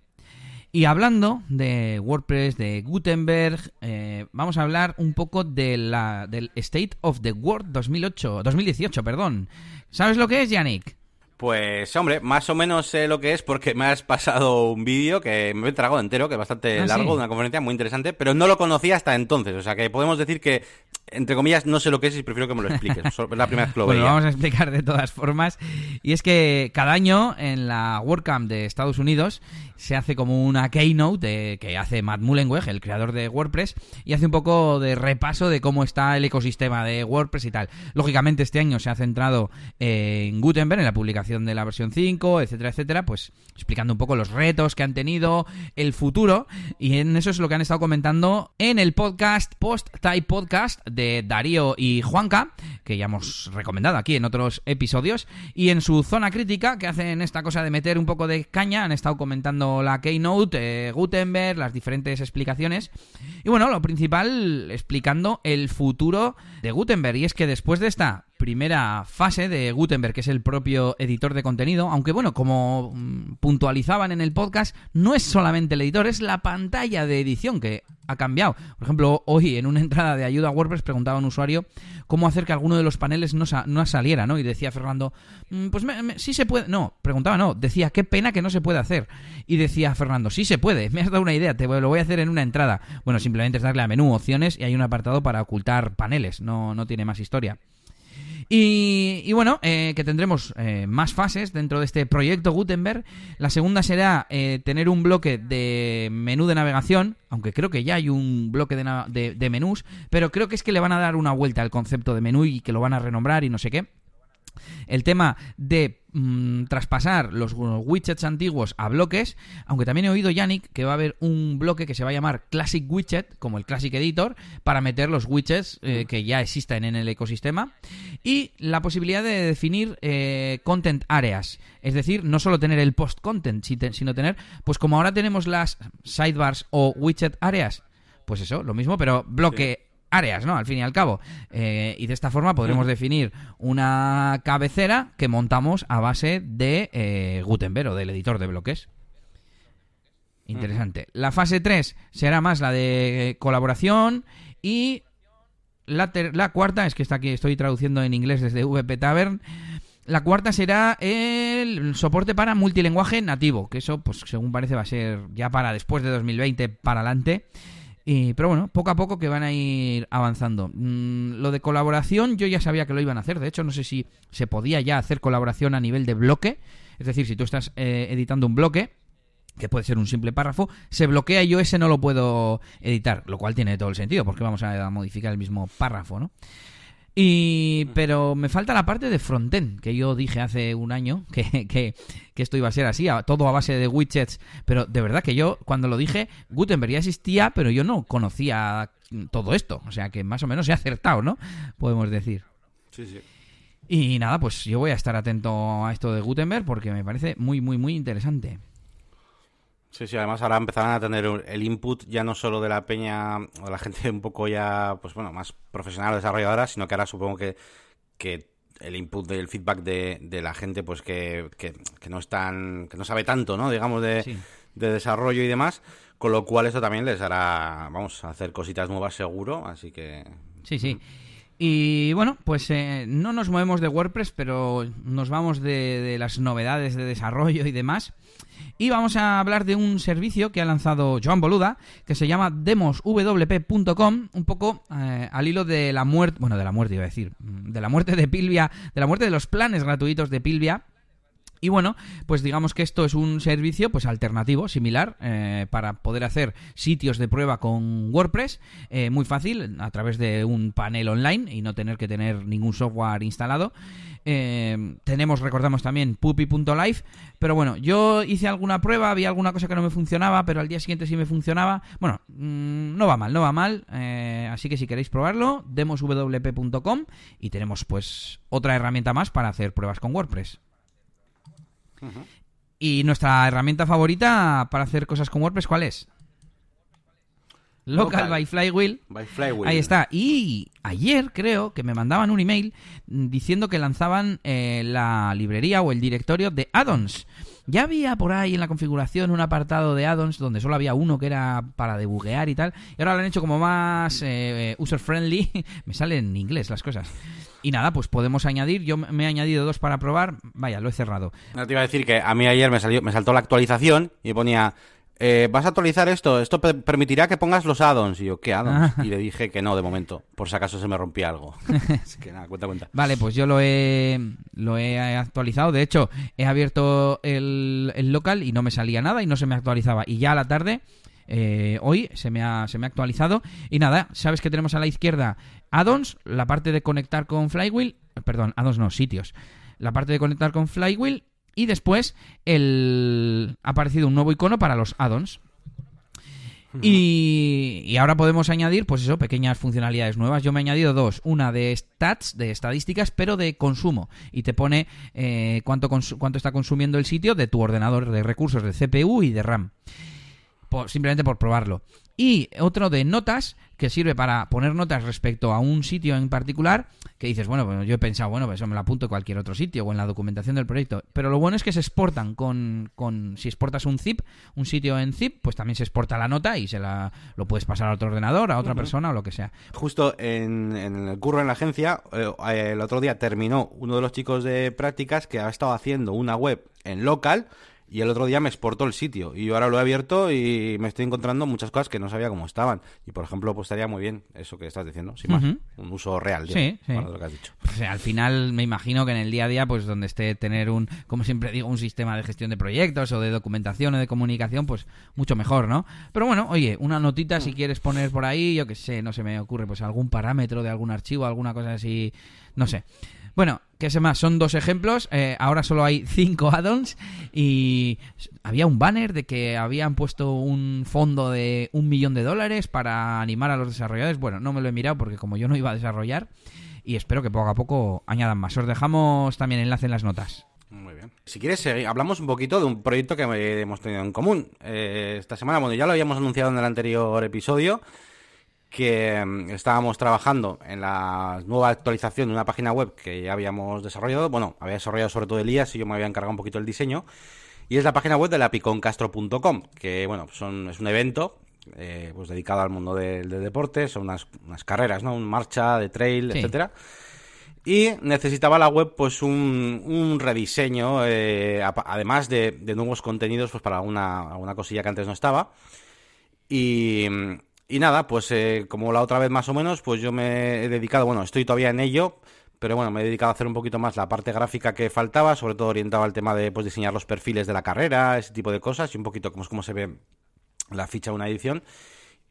Y hablando de WordPress, de Gutenberg, eh, vamos a hablar un poco de la, del State of the World 2008, 2018. Perdón. ¿Sabes lo que es, Yannick? Pues hombre, más o menos sé lo que es porque me has pasado un vídeo que me he tragado entero, que es bastante ah, largo, de una conferencia muy interesante, pero no lo conocía hasta entonces. O sea que podemos decir que, entre comillas, no sé lo que es y prefiero que me lo expliques. Es la primera vez que lo bueno, vamos a explicar de todas formas. Y es que cada año en la WordCamp de Estados Unidos se hace como una keynote que hace Matt Mullenweg, el creador de WordPress, y hace un poco de repaso de cómo está el ecosistema de WordPress y tal. Lógicamente este año se ha centrado en Gutenberg, en la publicación de la versión 5, etcétera, etcétera, pues explicando un poco los retos que han tenido, el futuro, y en eso es lo que han estado comentando en el podcast Post Type Podcast de Darío y Juanca, que ya hemos recomendado aquí en otros episodios, y en su zona crítica, que hacen esta cosa de meter un poco de caña, han estado comentando la Keynote, eh, Gutenberg, las diferentes explicaciones. Y bueno, lo principal explicando el futuro de Gutenberg. Y es que después de esta primera fase de Gutenberg, que es el propio editor de contenido, aunque bueno, como mm, puntualizaban en el podcast, no es solamente el editor, es la pantalla de edición que ha cambiado. Por ejemplo, hoy en una entrada de ayuda a WordPress preguntaba un usuario cómo hacer que alguno de los paneles no, no saliera, ¿no? Y decía Fernando, mm, pues sí se puede. No, preguntaba, no, decía, qué pena que no se puede hacer. Y decía Fernando, sí se puede, me has dado una idea, te lo voy a hacer en una entrada. Bueno, simplemente es darle a menú opciones y hay un apartado para ocultar paneles, no, no tiene más historia. Y, bueno, eh, que tendremos eh, más fases dentro de este proyecto Gutenberg. La segunda será eh, tener un bloque de menú de navegación, aunque creo que ya hay un bloque de, de menús, pero creo que es que le van a dar una vuelta al concepto de menú y que lo van a renombrar y no sé qué. El tema de mm, traspasar los widgets antiguos a bloques, aunque también he oído, Yannick, que va a haber un bloque que se va a llamar Classic Widget, como el Classic Editor, para meter los widgets eh, que ya existen en el ecosistema. Y la posibilidad de definir eh, content areas. Es decir, no solo tener el post content, sino tener, pues como ahora tenemos las sidebars o widget areas, pues eso, lo mismo, pero bloque áreas, ¿no? Al fin y al cabo. Eh, y de esta forma podremos definir una cabecera que montamos a base de eh, Gutenberg o del editor de bloques. Interesante. La fase 3 será más la de colaboración y la, la, cuarta, es que está aquí, estoy traduciendo en inglés desde VP Tavern. La cuarta será el soporte para multilenguaje nativo, que eso, pues según parece, va a ser ya para después de 2020 para adelante pero bueno, poco a poco que van a ir avanzando. Mm, lo de colaboración yo ya sabía que lo iban a hacer. De hecho, no sé si se podía ya hacer colaboración a nivel de bloque. Es decir, si tú estás eh, editando un bloque, que puede ser un simple párrafo, se bloquea y yo ese no lo puedo editar, lo cual tiene todo el sentido, porque vamos a modificar el mismo párrafo, ¿no? Y, pero me falta la parte de frontend, que yo dije hace un año que, que, esto iba a ser así, todo a base de widgets. Pero de verdad que yo, cuando lo dije, Gutenberg ya existía, pero yo no conocía todo esto. O sea que más o menos he acertado, ¿no? Podemos decir. Sí, sí. Y nada, pues yo voy a estar atento a esto de Gutenberg porque me parece muy, muy, muy interesante. Sí, sí, además ahora empezarán a tener el input ya no solo de la peña o de la gente un poco ya, pues bueno, más profesional o desarrolladora, sino que ahora supongo que, que el input del feedback de, de la gente, pues que, que, no es tan, que no sabe tanto, ¿no? Digamos, de, de desarrollo y demás, con lo cual eso también les hará, vamos, a hacer cositas nuevas seguro, así que... Sí, sí. Y bueno, pues eh, no nos movemos de WordPress, pero nos vamos de, las novedades de desarrollo y demás. Y vamos a hablar de un servicio que ha lanzado Joan Boluda, que se llama demoswp.com, un poco eh, al hilo de la muerte, bueno, de la muerte iba a decir, de la muerte de Pilvia, de la muerte de los planes gratuitos de Pilvia, y bueno, pues digamos que esto es un servicio pues alternativo, similar, eh, para poder hacer sitios de prueba con WordPress, eh, muy fácil, a través de un panel online y no tener que tener ningún software instalado. Eh, tenemos, recordamos también, puppy.live, pero bueno, yo hice alguna prueba, había alguna cosa que no me funcionaba, pero al día siguiente sí me funcionaba. Bueno, mm, no va mal, no va mal, así que si queréis probarlo, demoswp.com y tenemos pues otra herramienta más para hacer pruebas con WordPress. Y nuestra herramienta favorita para hacer cosas con WordPress, ¿cuál es? Local, by, Flywheel. Ahí está. Y ayer creo que me mandaban un email diciendo que lanzaban eh, la librería o el directorio de addons. Ya había por ahí en la configuración un apartado de addons donde solo había uno que era para debuguear y tal. Y ahora lo han hecho como más eh, user friendly. me salen en inglés las cosas. Y nada, pues podemos añadir. Yo me he añadido dos para probar. Vaya, lo he cerrado. Te iba a decir que a mí ayer me salió, me saltó la actualización y ponía. Eh, ¿Vas a actualizar esto? Esto permitirá que pongas los addons. Y yo, ¿qué addons? Ah. Y le dije que no, de momento, por si acaso se me rompía algo. Así que nada, cuenta, cuenta. Vale, pues yo lo he, lo he actualizado. De hecho, he abierto el, el local y no me salía nada y no se me actualizaba. Y ya a la tarde eh, hoy se me, ha, se me ha actualizado. Y nada, sabes que tenemos a la izquierda addons, la parte de conectar con Flywheel, perdón, addons no, sitios. La parte de conectar con Flywheel y después el... ha aparecido un nuevo icono para los addons. Y, y, ahora podemos añadir, pues eso, pequeñas funcionalidades nuevas. Yo me he añadido dos. Una de stats, de estadísticas, pero de consumo. Y te pone eh, cuánto, cuánto está consumiendo el sitio de tu ordenador de recursos de CPU y de RAM simplemente por probarlo. Y otro de notas, que sirve para poner notas respecto a un sitio en particular, que dices, bueno, pues yo he pensado, bueno, pues eso me lo apunto en cualquier otro sitio o en la documentación del proyecto. Pero lo bueno es que se exportan con, con si exportas un zip, un sitio en zip, pues también se exporta la nota y se la, lo puedes pasar a otro ordenador, a otra persona o lo que sea. Justo en, en, el curro en la agencia, eh, el otro día terminó uno de los chicos de prácticas que ha estado haciendo una web en local y el otro día me exportó el sitio. Y yo ahora lo he abierto y me estoy encontrando muchas cosas que no sabía cómo estaban. Y por ejemplo pues estaría muy bien eso que estás diciendo sin más. Un uso real sí, sí. lo que has dicho. Pues, al final me imagino que en el día a día pues donde esté tener un como siempre digo un sistema de gestión de proyectos o de documentación o de comunicación pues mucho mejor no pero bueno oye una notita si quieres poner por ahí yo que sé no se me ocurre pues algún parámetro de algún archivo alguna cosa así no sé bueno, ¿qué sé más? Son dos ejemplos. Eh, ahora solo hay cinco addons y había un banner de que habían puesto un fondo de un millón de dólares para animar a los desarrolladores. Bueno, no me lo he mirado porque como yo no iba a desarrollar y espero que poco a poco añadan más. Os dejamos también enlace en las notas. Muy bien. Si quieres, hablamos un poquito de un proyecto que hemos tenido en común. Eh, esta semana, bueno, ya lo habíamos anunciado en el anterior episodio que mm, estábamos trabajando en la nueva actualización de una página web que ya habíamos desarrollado. Bueno, había desarrollado sobre todo Elías y yo me había encargado un poquito el diseño. Y es la página web de la piconcastro.com, que bueno, son, es un evento eh, pues dedicado al mundo del deporte, son unas, unas, carreras, ¿no? Un marcha, de trail, etcétera. Y necesitaba la web pues un, un rediseño, eh, además de, de, nuevos contenidos pues para alguna, alguna cosilla que antes no estaba. Y, y nada, pues eh, como la otra vez más o menos, pues yo me he dedicado, bueno, estoy todavía en ello, pero bueno, me he dedicado a hacer un poquito más la parte gráfica que faltaba, sobre todo orientado al tema de pues, diseñar los perfiles de la carrera, ese tipo de cosas, y un poquito como, cómo se ve la ficha de una edición.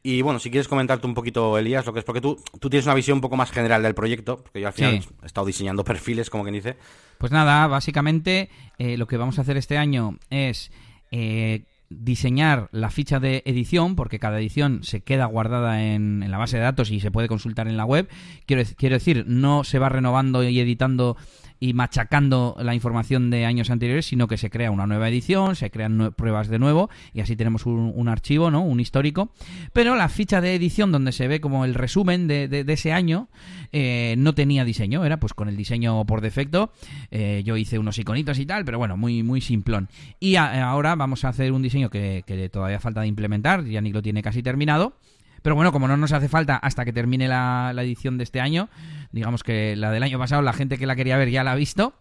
Y bueno, si quieres comentarte un poquito, Elías, lo que es porque tú, tú tienes una visión un poco más general del proyecto, porque yo al final he estado diseñando perfiles, como quien dice. Pues nada, básicamente eh, lo que vamos a hacer este año es eh, diseñar la ficha de edición, porque cada edición se queda guardada en, la base de datos y se puede consultar en la web. Quiero, quiero decir, no se va renovando y editando y machacando la información de años anteriores, sino que se crea una nueva edición, se crean pruebas de nuevo y así tenemos un, archivo, ¿no? Un histórico. Pero la ficha de edición donde se ve como el resumen de, ese año eh, no tenía diseño, era pues con el diseño por defecto. Eh, yo hice unos iconitos y tal, pero bueno, muy, muy simplón. Y ahora vamos a hacer un diseño que, que todavía falta de implementar, ya ni lo tiene casi terminado pero bueno, como no nos hace falta hasta que termine la, edición de este año, digamos que la del año pasado, la gente que la quería ver ya la ha visto.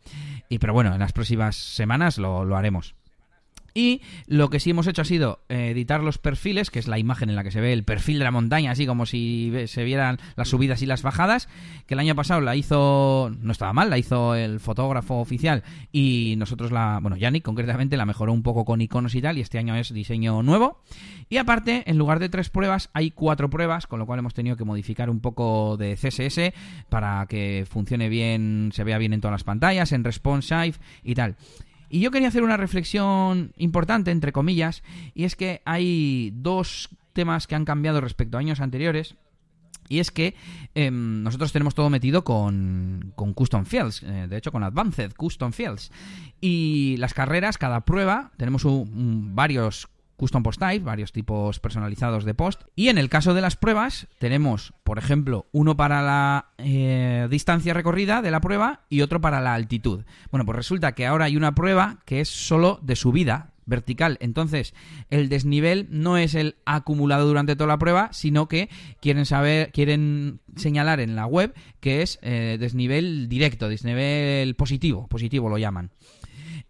Y pero bueno, en las próximas semanas lo, lo haremos. Y lo que sí hemos hecho ha sido eh, editar los perfiles, que es la imagen en la que se ve el perfil de la montaña, así como si se vieran las subidas y las bajadas, que el año pasado la hizo, no estaba mal, la hizo el fotógrafo oficial y nosotros la, bueno, Yannick concretamente la mejoró un poco con iconos y tal, y este año es diseño nuevo. Y aparte, en lugar de tres pruebas, hay cuatro pruebas, con lo cual hemos tenido que modificar un poco de CSS para que funcione bien, se vea bien en todas las pantallas, en responsive y tal. Y yo quería hacer una reflexión importante, entre comillas, y es que hay dos temas que han cambiado respecto a años anteriores. Y es que em, nosotros tenemos todo metido con, con Custom Fields, eh, de hecho con Advanced Custom Fields. Y las carreras, cada prueba, tenemos varios custom post type, varios tipos personalizados de post. Y en el caso de las pruebas, tenemos, por ejemplo, uno para la eh, distancia recorrida de la prueba y otro para la altitud. Bueno, pues resulta que ahora hay una prueba que es solo de subida vertical. Entonces, el desnivel no es el acumulado durante toda la prueba, sino que quieren saber, quieren señalar en la web que es eh, desnivel directo, desnivel positivo, positivo lo llaman.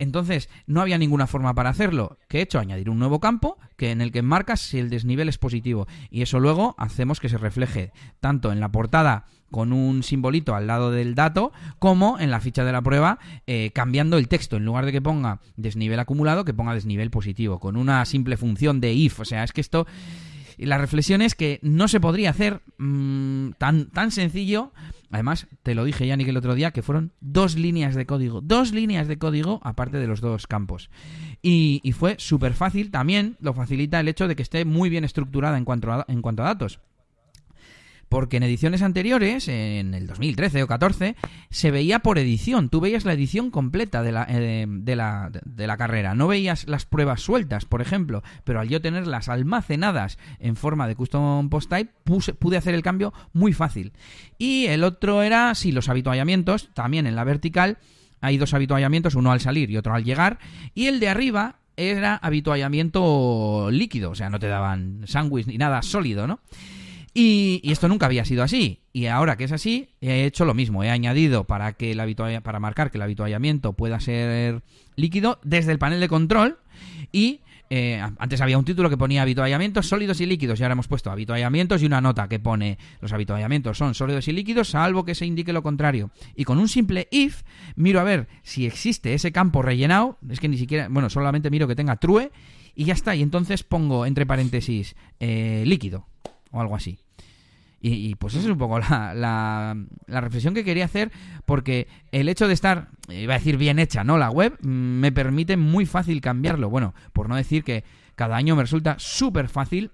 Entonces, no había ninguna forma para hacerlo. ¿Qué he hecho? Añadir un nuevo campo que en el que marcas si el desnivel es positivo. Y eso luego hacemos que se refleje tanto en la portada con un simbolito al lado del dato, como en la ficha de la prueba, eh, cambiando el texto. En lugar de que ponga desnivel acumulado, que ponga desnivel positivo, con una simple función de if. O sea, es que esto. La reflexión es que no se podría hacer mm, tan, tan sencillo Además, te lo dije, Yannick, el otro día, que fueron dos líneas de código. Dos líneas de código aparte de los dos campos. Y, fue súper fácil. También lo facilita el hecho de que esté muy bien estructurada en cuanto en cuanto a datos. Porque en ediciones anteriores, en el 2013 o 14, se veía por edición. Tú veías la edición completa de la, eh, de, la, de la carrera. No veías las pruebas sueltas, por ejemplo. Pero al yo tenerlas almacenadas en forma de custom post type, pude hacer el cambio muy fácil. Y el otro era, sí, los habituallamientos, también en la vertical. Hay dos habituallamientos, uno al salir y otro al llegar. Y el de arriba era habituallamiento líquido, o sea, no te daban sándwich ni nada sólido, ¿no? Y, esto nunca había sido así. Y ahora que es así, he hecho lo mismo. He añadido para que el para marcar que el habituallamiento pueda ser líquido desde el panel de control. Y eh, antes había un título que ponía habituallamientos sólidos y líquidos. Y ahora hemos puesto habituallamientos y una nota que pone los habituallamientos son sólidos y líquidos, salvo que se indique lo contrario. Y con un simple if, miro a ver si existe ese campo rellenado. Es que ni siquiera, bueno, solamente miro que tenga true. Y ya está. Y entonces pongo entre paréntesis eh, líquido o algo así. Y, pues esa es un poco la, la, reflexión que quería hacer, porque el hecho de estar, iba a decir bien hecha, ¿no? La web mm, me permite muy fácil cambiarlo. Bueno, por no decir que cada año me resulta súper fácil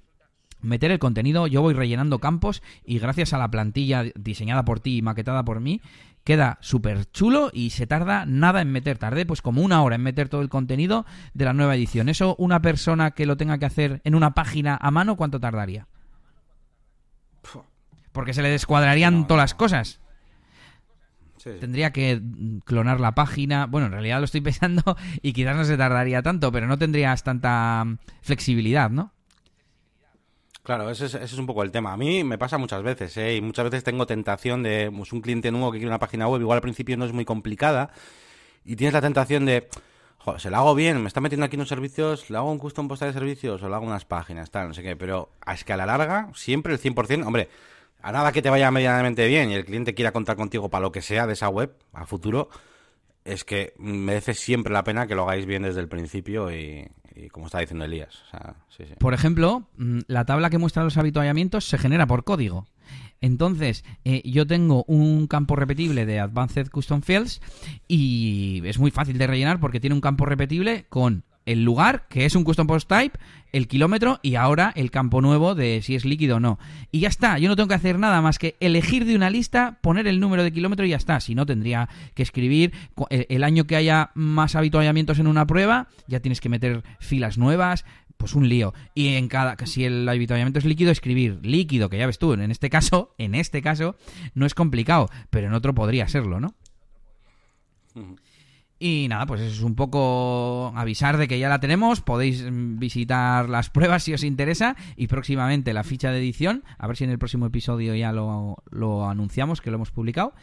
meter el contenido, yo voy rellenando campos y gracias a la plantilla diseñada por ti y maquetada por mí, queda súper chulo y se tarda nada en meter. Tardé pues como una hora en meter todo el contenido de la nueva edición. Eso una persona que lo tenga que hacer en una página a mano, ¿cuánto tardaría? Porque se le descuadrarían todas las cosas. Tendría que clonar la página. Bueno, en realidad lo estoy pensando y quizás no se tardaría tanto, pero no tendrías tanta flexibilidad, ¿no? Claro, ese es, un poco el tema. A mí me pasa muchas veces, ¿eh? Y muchas veces tengo tentación de pues, un cliente nuevo que quiere una página web, igual al principio no es muy complicada, y tienes la tentación de, joder, se la hago bien, me está metiendo aquí unos servicios, le hago un custom postal de servicios o le hago unas páginas, tal, no sé qué, pero a escala larga, siempre el 100%, hombre, a nada que te vaya medianamente bien y el cliente quiera contar contigo para lo que sea de esa web a futuro, es que merece siempre la pena que lo hagáis bien desde el principio y, como está diciendo Elías. Por ejemplo, mm, la tabla que muestra los habituallamientos se genera por código. Entonces, eh, yo tengo un campo repetible de Advanced Custom Fields y es muy fácil de rellenar porque tiene un campo repetible con el lugar, que es un custom post type, el kilómetro y ahora el campo nuevo de si es líquido o no. Y ya está, yo no tengo que hacer nada más que elegir de una lista, poner el número de kilómetro y ya está. Si no, tendría que escribir el año que haya más habituallamientos en una prueba, ya tienes que meter filas nuevas, pues un lío. Y en cada, si el habituallamiento es líquido, escribir líquido, que ya ves tú, en este caso, en este caso, no es complicado, pero en otro podría serlo, ¿no? Y nada, pues eso es un poco avisar de que ya la tenemos. Podéis visitar las pruebas si os interesa. Y próximamente la ficha de edición. A ver si en el próximo episodio ya lo, lo anunciamos, que lo hemos publicado.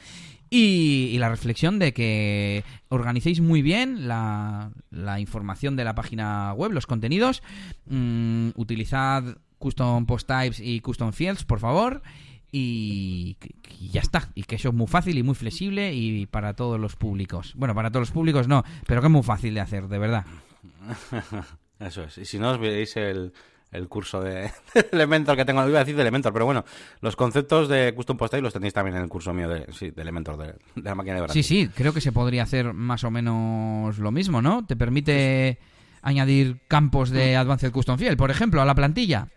Y, la reflexión de que organicéis muy bien la, información de la página web, los contenidos. Mm, utilizad custom post types y custom fields, por favor. Y, ya está. Y que eso es muy fácil y muy flexible y para todos los públicos. Bueno, para todos los públicos no, pero que es muy fácil de hacer, de verdad. Eso es. Y si no os veis el, el curso de, Elementor que tengo, iba a decir de Elementor, pero bueno, los conceptos de Custom Post los tenéis también en el curso mío de, sí, de Elementor, de, la máquina de Brasil. Sí, sí, creo que se podría hacer más o menos lo mismo, ¿no? Te permite añadir campos de Advanced Custom Field, por ejemplo, a la plantilla.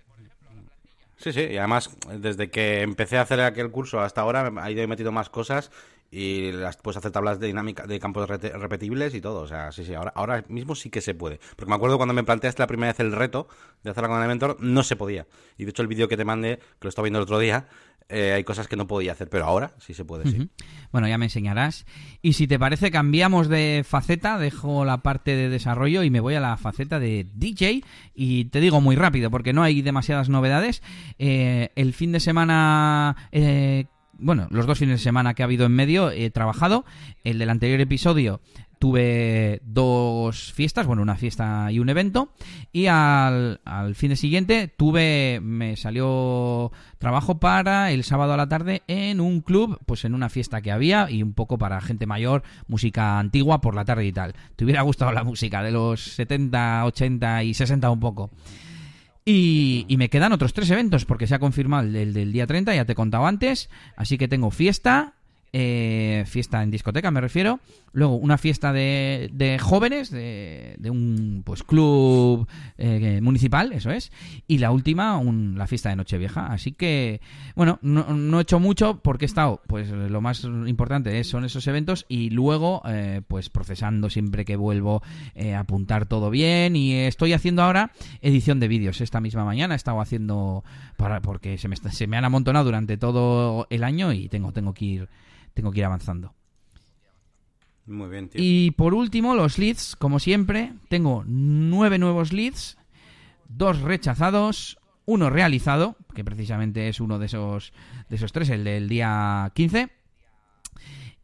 Sí, sí, y además, desde que empecé a hacer aquel curso hasta ahora, he metido más cosas y las puedes hacer tablas de dinámica de campos repetibles y todo. O sea, sí, sí, ahora, ahora mismo sí que se puede. Porque me acuerdo cuando me planteaste la primera vez el reto de hacerla con Elementor, no se podía. Y de hecho, el vídeo que te mandé, que lo estaba viendo el otro día, eh, hay cosas que no podía hacer, pero ahora sí se puede, sí. Bueno, ya me enseñarás. Y si te parece, cambiamos de faceta, dejo la parte de desarrollo y me voy a la faceta de DJ. Y te digo muy rápido, porque no hay demasiadas novedades. Eh, el fin de semana eh, bueno, los dos fines de semana que ha habido en medio he trabajado. El del anterior episodio tuve dos fiestas, bueno, una fiesta y un evento. Y al, al fin de siguiente tuve, me salió trabajo para el sábado a la tarde en un club, pues en una fiesta que había y un poco para gente mayor, música antigua por la tarde y tal. Te hubiera gustado la música de los 70, 80 y 60 un poco. Y, me quedan otros tres eventos porque se ha confirmado el del, día 30, ya te he contado antes. Así que tengo fiesta, eh, fiesta en discoteca me refiero, luego una fiesta de, de jóvenes, de, un pues club eh, municipal, eso es, y la última, un, la fiesta de Nochevieja. Así que, bueno, no, he hecho mucho porque he estado, pues lo más importante son esos eventos y luego, eh, pues procesando siempre que vuelvo, apuntar todo bien y estoy haciendo ahora edición de vídeos. Esta misma mañana he estado haciendo, para, porque se me, se me han amontonado durante todo el año y tengo, tengo que ir tengo que ir avanzando. Muy bien, tío. Y por último, los leads, como siempre, tengo nueve nuevos leads, dos rechazados, uno realizado, que precisamente es uno de esos, de esos tres, el del día 15.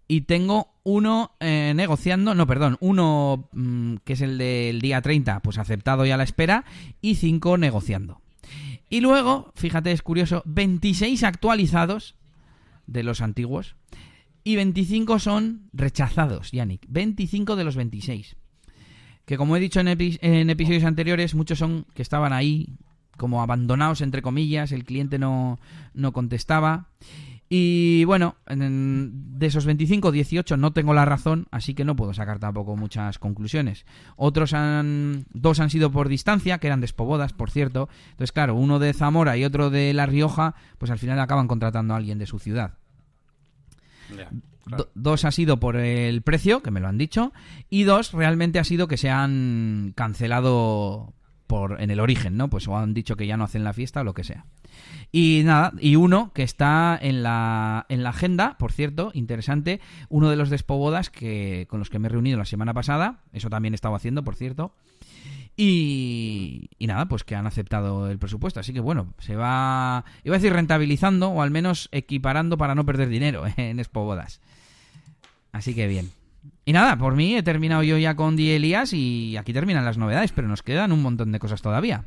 Y tengo uno eh, negociando, no, perdón, uno mm, que es el del día 30, pues aceptado y a la espera, y cinco negociando. Y luego, fíjate, es curioso, 26 actualizados de los antiguos y 25 son rechazados, Yannick. 25 de los 26. Que como he dicho en, episodios anteriores, muchos son que estaban ahí como abandonados, entre comillas, el cliente no, no contestaba. Y bueno, de esos 25, 18 no tengo la razón, así que no puedo sacar tampoco muchas conclusiones. Otros han, dos han sido por distancia, que eran despobodas, por cierto. Entonces, claro, uno de Zamora y otro de La Rioja, pues al final acaban contratando a alguien de su ciudad dos ha sido por el precio, que me lo han dicho, y dos realmente ha sido que se han cancelado por en el origen, ¿no? Pues o han dicho que ya no hacen la fiesta o lo que sea. Y nada, y uno que está en la, en la agenda, por cierto, interesante, uno de los despobodas que, con los que me he reunido la semana pasada, eso también he estado haciendo, por cierto, y, nada, pues que han aceptado el presupuesto. Así que bueno, se va, iba a decir rentabilizando o al menos equiparando para no perder dinero en Expo Bodas. Así que bien. Y nada, por mí he terminado yo ya con Die Elías y aquí terminan las novedades, pero nos quedan un montón de cosas todavía.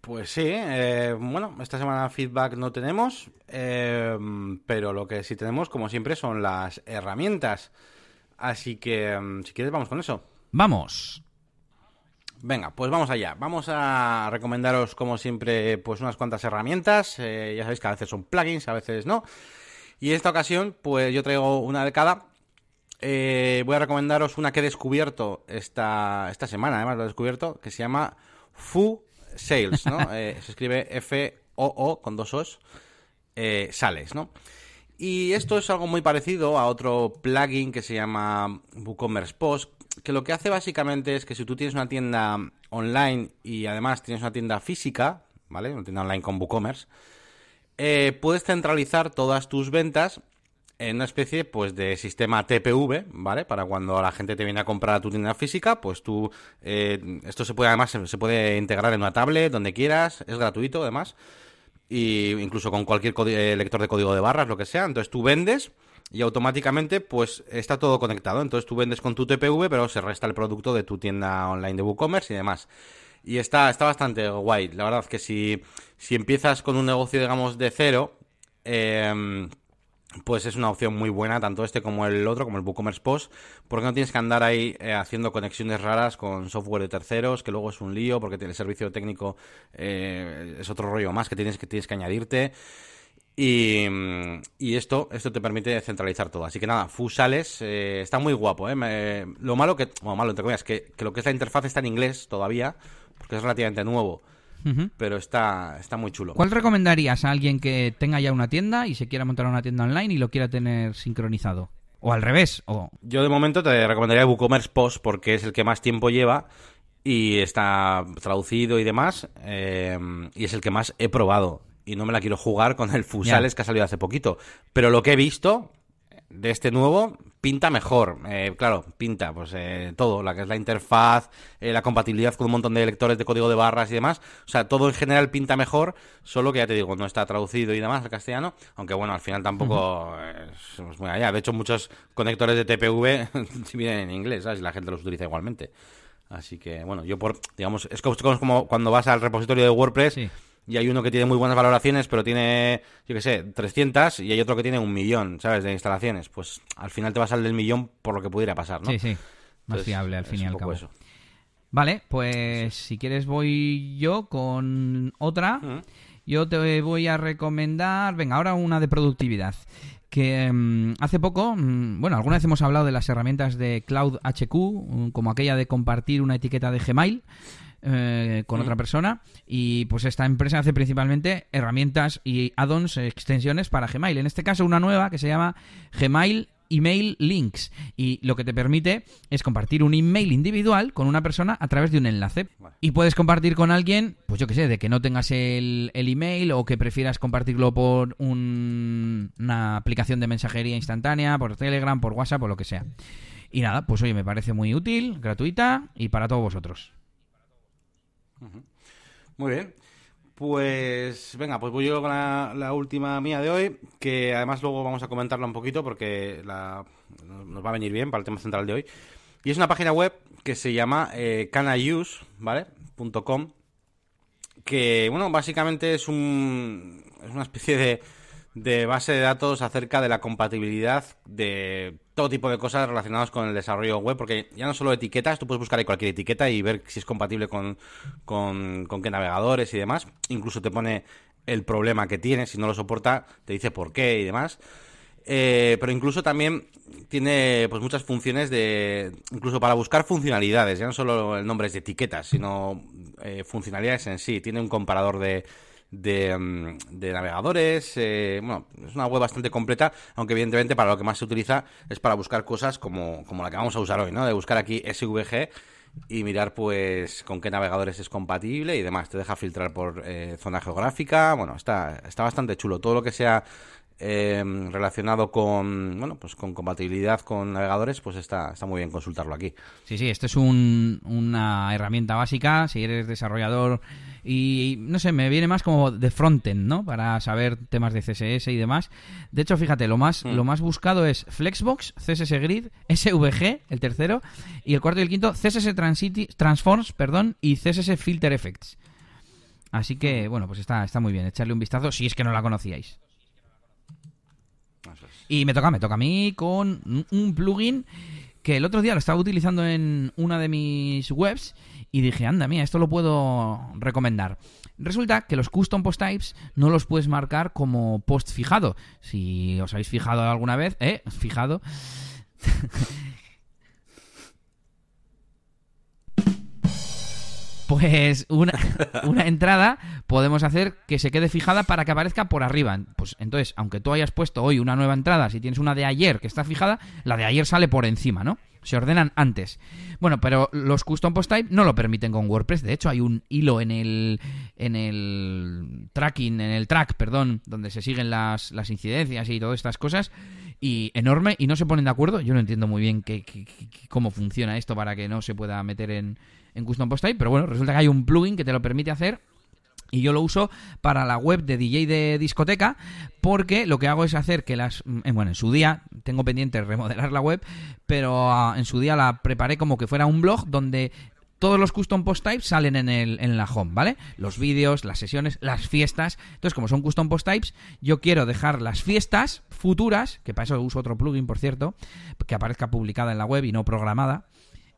Pues sí, eh, bueno, esta semana feedback no tenemos, eh, pero lo que sí tenemos, como siempre, son las herramientas. Así que, mm, si quieres, vamos con eso. Vamos. Venga, pues vamos allá. Vamos a recomendaros, como siempre, pues unas cuantas herramientas. Eh, ya sabéis que a veces son plugins, a veces no. Y en esta ocasión, pues yo traigo una de cada. eh, voy a recomendaros una que he descubierto esta, esta semana, además lo he descubierto, que se llama Fu Sales, ¿no? Eh, se escribe F-O-O con dos O's, Sales, ¿no? Y esto es algo muy parecido a otro plugin que se llama WooCommerce Post, que lo que hace básicamente es que si tú tienes una tienda online y además tienes una tienda física, ¿vale? Una tienda online con WooCommerce, eh, puedes centralizar todas tus ventas en una especie pues de sistema TPV, ¿vale? Para cuando la gente te viene a comprar a tu tienda física, pues tú eh, esto se puede además se, puede integrar en una tablet donde quieras, es gratuito además y incluso con cualquier eh, lector de código de barras, lo que sea. Entonces tú vendes y automáticamente pues está todo conectado. Entonces tú vendes con tu TPV, pero se resta el producto de tu tienda online de WooCommerce y demás. Y está, está bastante guay. La verdad que si, si empiezas con un negocio, digamos, de cero, eh, pues es una opción muy buena, tanto este como el otro, como el WooCommerce Post, porque no tienes que andar ahí eh, haciendo conexiones raras con software de terceros, que luego es un lío, porque el servicio técnico eh, es otro rollo más que tienes que, tienes que añadirte. Y, esto, esto te permite centralizar todo. Así que nada, Fusales eh, está muy guapo. ¿eh? lo malo que, bueno, malo entre comillas, que, que lo que es la interfaz está en inglés todavía, porque es relativamente nuevo pero está, está muy chulo. ¿Cuál recomendarías a alguien que tenga ya una tienda y se quiera montar una tienda online y lo quiera tener sincronizado? O al revés. O... Yo de momento te recomendaría WooCommerce Post porque es el que más tiempo lleva y está traducido y demás. Eh, y es el que más he probado. Y no me la quiero jugar con el Fusales que ha salido hace poquito. Pero lo que he visto de este nuevo pinta mejor. Eh, claro, pinta pues eh, todo, la que es la interfaz, eh, la compatibilidad con un montón de lectores de código de barras y demás. O sea, todo en general pinta mejor, solo que ya te digo, no está traducido y demás al castellano. Aunque bueno, al final tampoco muy allá. De hecho, muchos conectores de TPV vienen en inglés, ¿sabes? Y la gente los utiliza igualmente. Así que bueno, yo por, digamos, es como cuando vas al repositorio de WordPress y hay uno que tiene muy buenas valoraciones, pero tiene, yo qué sé, 300 y hay otro que tiene un millón, ¿sabes? De instalaciones. Pues al final te vas al del millón por lo que pudiera pasar, ¿no? Sí, sí. Más fiable al fin y al cabo. Vale, pues si quieres voy yo con otra. Yo te voy a recomendar, venga, ahora una de productividad. Que mm, hace poco, mm, bueno, alguna vez hemos hablado de las herramientas de Cloud HQ, mm, como aquella de compartir una etiqueta de Gmail. Eh, con otra persona y pues esta empresa hace principalmente herramientas y add-ons, extensiones para Gmail. En este caso una nueva que se llama Gmail Email Links y lo que te permite es compartir un email individual con una persona a través de un enlace y puedes compartir con alguien, pues yo que sé, de que no tengas el, email o que prefieras compartirlo por una aplicación de mensajería instantánea, por Telegram, por WhatsApp o lo que sea. Y nada, pues oye, me parece muy útil, gratuita y para todos vosotros. Muy bien. Pues venga, pues voy yo con la, última mía de hoy, que además luego vamos a comentarla un poquito porque la, nos va a venir bien para el tema central de hoy. Y es una página web que se llama eh, que, bueno, básicamente es, un, es una especie de de base de datos acerca de la compatibilidad de todo tipo de cosas relacionadas con el desarrollo web, porque ya no solo etiquetas, tú puedes buscar ahí cualquier etiqueta y ver si es compatible con, con, qué navegadores y demás. Incluso te pone el problema que tiene, si no lo soporta, te dice por qué y demás. Eh, pero incluso también tiene pues muchas funciones de incluso para buscar funcionalidades ya no solo el nombre de etiquetas sino eh, funcionalidades en sí tiene un comparador de, Mm, de, navegadores. Eh, bueno, es una web bastante completa, aunque evidentemente para lo que más se utiliza es para buscar cosas como, como la que vamos a usar hoy, ¿no? De buscar aquí SVG y mirar pues con qué navegadores es compatible y demás. Te deja filtrar por eh, zona geográfica. Bueno, está, está bastante chulo. Todo lo que sea Em, relacionado con bueno pues con compatibilidad con navegadores pues está, está muy bien consultarlo aquí sí sí esto es una herramienta básica si eres desarrollador y no sé me viene más como de frontend no para saber temas de CSS y demás de hecho fíjate lo más lo mm. más buscado es Flexbox CSS Grid SVG el tercero y el cuarto y el quinto CSS Transforms perdón y CSS Filter Effects Así que, bueno, pues está, está muy bien. Echarle un vistazo si es que no la conocíais. Y me toca, me toca a mí con un plugin que el otro día lo estaba utilizando en una de mis webs y dije, anda, mía, esto lo puedo recomendar. Resulta que los custom post types no los puedes marcar como post fijado. Si os habéis fijado alguna vez, ¿eh? Fijado. Pues una, una, entrada podemos hacer que se quede fijada para que aparezca por arriba. Pues entonces, aunque tú hayas puesto hoy una nueva entrada, si tienes una de ayer que está fijada, la de ayer sale por encima, ¿no? Se ordenan antes. Bueno, pero los custom post type no lo permiten con WordPress. De hecho, hay un hilo en el en el tracking, en el track, perdón, donde se siguen las, las incidencias y todas estas cosas y enorme y no se ponen de acuerdo. Yo no entiendo muy bien qué, cómo funciona esto para que no se pueda meter en, en Custom Post Type, pero bueno, resulta que hay un plugin que te lo permite hacer y yo lo uso para la web de DJ de discoteca porque lo que hago es hacer que las... Mm, bueno, en su día tengo pendiente remodelar la web, pero ah, en su día la preparé como que fuera un blog donde todos los custom post types salen en, el, en la home, ¿vale? Los vídeos, las sesiones, las fiestas. Entonces, como son custom post types, yo quiero dejar las fiestas futuras, que para eso uso otro plugin, por cierto, que aparezca publicada en la web y no programada.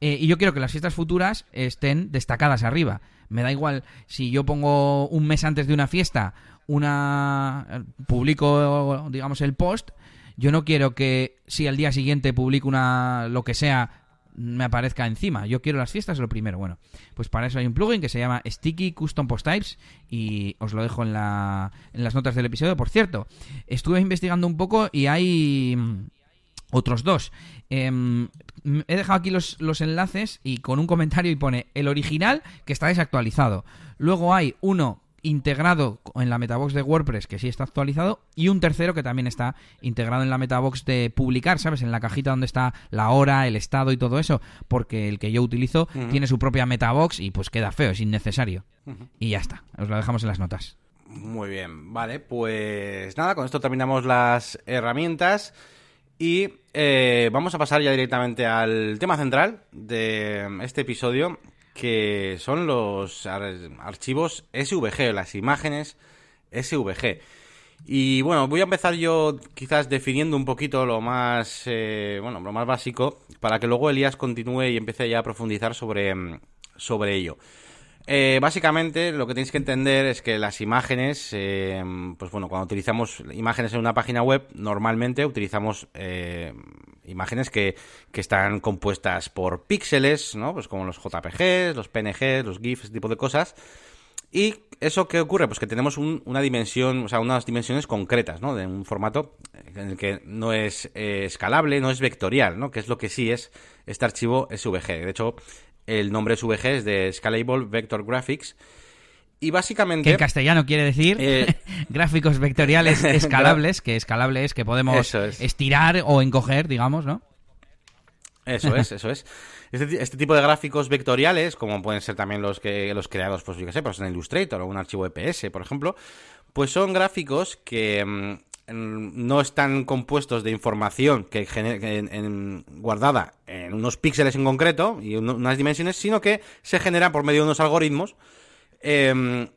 Eh, y yo quiero que las fiestas futuras estén destacadas arriba. Me da igual si yo pongo un mes antes de una fiesta, una publico, digamos, el post. Yo no quiero que si al día siguiente publico una lo que sea me aparezca encima. Yo quiero las fiestas lo primero. Bueno, pues para eso hay un plugin que se llama Sticky Custom Post Types y os lo dejo en, la, en las notas del episodio. Por cierto, estuve investigando un poco y hay mm, otros dos. Em, he dejado aquí los, los, enlaces y con un comentario y pone el original que está desactualizado. Luego hay uno integrado en la metabox de WordPress, que sí está actualizado, y un tercero que también está integrado en la metabox de publicar, ¿sabes? En la cajita donde está la hora, el estado y todo eso, porque el que yo utilizo tiene su propia metabox y pues queda feo, es innecesario. Y ya está, os lo dejamos en las notas. Muy bien, vale, pues nada, con esto terminamos las herramientas. Y eh, vamos a pasar ya directamente al tema central de este episodio, que son los archivos SVG, las imágenes SVG. Y bueno, voy a empezar yo quizás definiendo un poquito lo más, eh, bueno, lo más básico, para que luego Elías continúe y empiece ya a profundizar sobre, sobre ello. Eh, básicamente lo que tenéis que entender es que las imágenes, eh, pues bueno, cuando utilizamos imágenes en una página web, normalmente utilizamos eh, imágenes que, que, están compuestas por píxeles, ¿no? Pues como los JPGs, los PNGs, los GIFs, ese tipo de cosas. ¿Y eso qué ocurre? Pues que tenemos una dimensión, o sea, unas dimensiones concretas, ¿no? De un formato en el que no es escalable, no es vectorial, ¿no? Que es lo que sí es este archivo SVG. De hecho, el nombre SVG es de Scalable Vector Graphics. Y básicamente. Que en castellano quiere decir eh, gráficos vectoriales escalables, que escalable es que podemos estirar o encoger, digamos, ¿no? Eso es, eso es. Este, este, tipo de gráficos vectoriales, como pueden ser también los que los creados, pues yo qué sé, pues en Illustrator o un archivo EPS, por ejemplo, pues son gráficos que mm, no están compuestos de información que, en, guardada en unos píxeles en concreto y unas dimensiones, sino que se generan por medio de unos algoritmos em,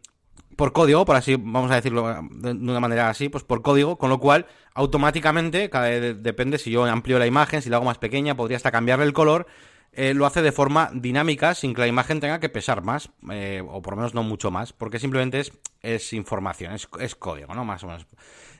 por código, por así vamos a decirlo de una manera así, pues por código, con lo cual automáticamente, cada, depende si yo amplio la imagen, si la hago más pequeña, podría hasta cambiarle el color. Eh, lo hace de forma dinámica sin que la imagen tenga que pesar más, eh, o por lo menos no mucho más, porque simplemente es, es información, es código, ¿no? Más o menos.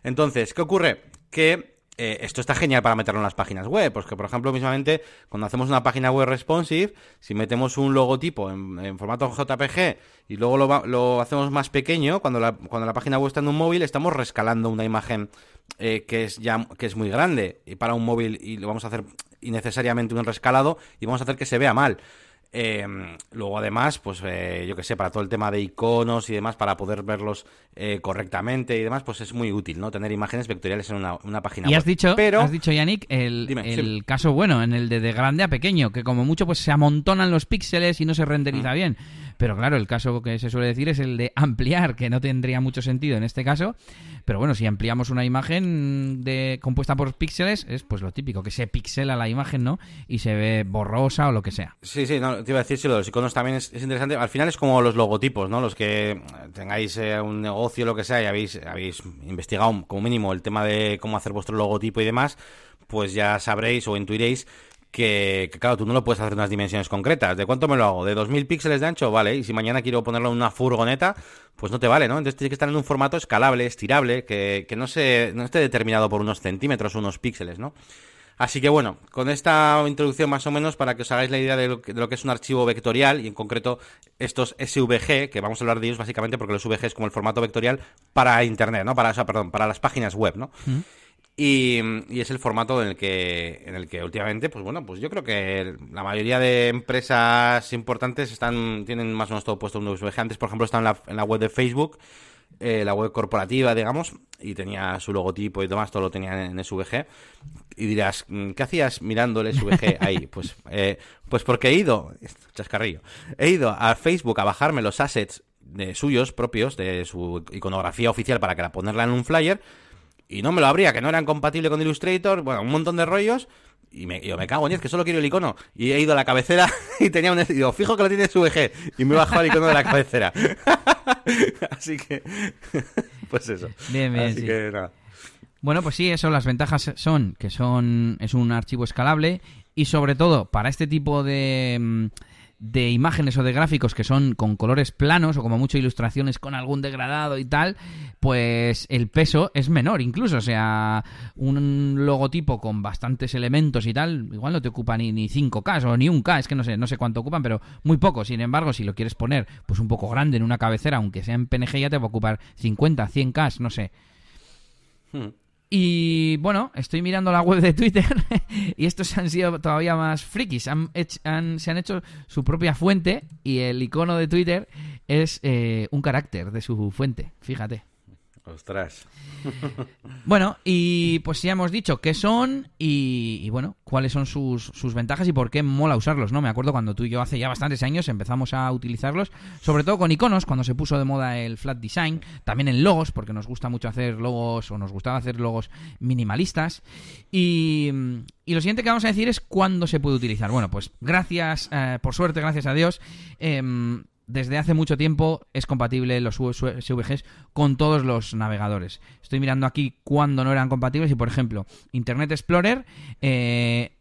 Entonces, ¿qué ocurre? Que eh, esto está genial para meterlo en las páginas web, porque por ejemplo, mismamente, cuando hacemos una página web responsive, si metemos un logotipo en, formato JPG y luego lo, hacemos más pequeño, cuando la, cuando la página web está en un móvil, estamos rescalando una imagen eh, que es ya que es muy grande y para un móvil y lo vamos a hacer innecesariamente un rescalado y vamos a hacer que se vea mal. Eh, luego, además, pues eh, yo que sé, para todo el tema de iconos y demás, para poder verlos eh, correctamente y demás, pues es muy útil, ¿no? Tener imágenes vectoriales en una, página y has dicho, Pero... has dicho, Yannick, el, caso bueno, en el de, de grande a pequeño, que como mucho pues se amontonan los píxeles y no se renderiza mm. bien. Pero claro, el caso que se suele decir es el de ampliar, que no tendría mucho sentido en este caso. Pero bueno, si ampliamos una imagen de, compuesta por píxeles, es pues lo típico, que se pixela la imagen, ¿no? Y se ve borrosa o lo que sea. Sí, sí, no, te iba a decir, si lo los iconos también es, interesante. Al final es como los logotipos, ¿no? Los que tengáis eh, un negocio, lo que sea, y habéis, habéis investigado como mínimo el tema de cómo hacer vuestro logotipo y demás, pues ya sabréis o intuiréis que, claro, tú no lo puedes hacer en unas dimensiones concretas. ¿De cuánto me lo hago? ¿De 2000 píxeles de ancho? Vale. Y si mañana quiero ponerlo en una furgoneta, pues no te vale, ¿no? Entonces tiene que estar en un formato escalable, estirable, que, que no, se, no esté determinado por unos centímetros o unos píxeles, ¿no? Así que bueno, con esta introducción más o menos para que os hagáis la idea de lo, que, de lo que es un archivo vectorial y en concreto estos SVG, que vamos a hablar de ellos básicamente porque los SVG es como el formato vectorial para Internet, ¿no? Para, o sea, perdón, para las páginas web, ¿no? Y, y, es el formato en el que en el que últimamente pues bueno pues yo creo que la mayoría de empresas importantes están tienen más o menos todo puesto en SVG antes por ejemplo está en la, en la web de Facebook eh, la web corporativa, digamos, y tenía su logotipo y demás, todo lo tenía en SVG. Y dirás, mm, ¿qué hacías mirando el SVG ahí? Pues, eh, pues porque he ido, chascarrillo, he ido a Facebook a bajarme los assets de suyos propios, de su iconografía oficial para que la ponerla en un flyer, y no me lo abría, que no eran compatibles con Illustrator, bueno, un montón de rollos, y me, yo me cago en 10, que solo quiero el icono. Y he ido a la cabecera y tenía un... Digo, fijo que lo tiene SVG. Y me he bajado el icono de la cabecera. Así que... pues eso. Bien, bien, Así que nada. Bueno, pues sí, eso, las ventajas son que son es un archivo escalable y sobre todo para este tipo de, mm, de imágenes o de gráficos que son con colores planos o como mucho ilustraciones con algún degradado y tal, pues el peso es menor incluso. O sea, un logotipo con bastantes elementos y tal, igual no te ocupa ni, ni 5K o ni un K, es que no sé, no sé cuánto ocupan, pero muy poco. Sin embargo, si lo quieres poner pues un poco grande en una cabecera, aunque sea en PNG, ya te va a ocupar 50, 100K, no sé. Hmm. Y bueno, estoy mirando la web de Twitter y estos han sido todavía más frikis. Han han, se han hecho su propia fuente y el icono de Twitter es eh, un carácter de su fuente. Fíjate. Ostras. Bueno, y pues ya hemos dicho qué son y, bueno, cuáles son sus, sus, ventajas y por qué mola usarlos, ¿no? Me acuerdo cuando tú y yo hace ya bastantes años empezamos a utilizarlos, sobre todo con iconos, cuando se puso de moda el flat design, también en logos, porque nos gusta mucho hacer logos o nos gustaba hacer logos minimalistas. Y, y lo siguiente que vamos a decir es cuándo se puede utilizar. Bueno, pues gracias, eh, por suerte, gracias a Dios. Eh, desde hace mucho tiempo es compatible los SVGs con todos los navegadores. Estoy mirando aquí cuándo no eran compatibles y, por ejemplo, Internet Explorer eh,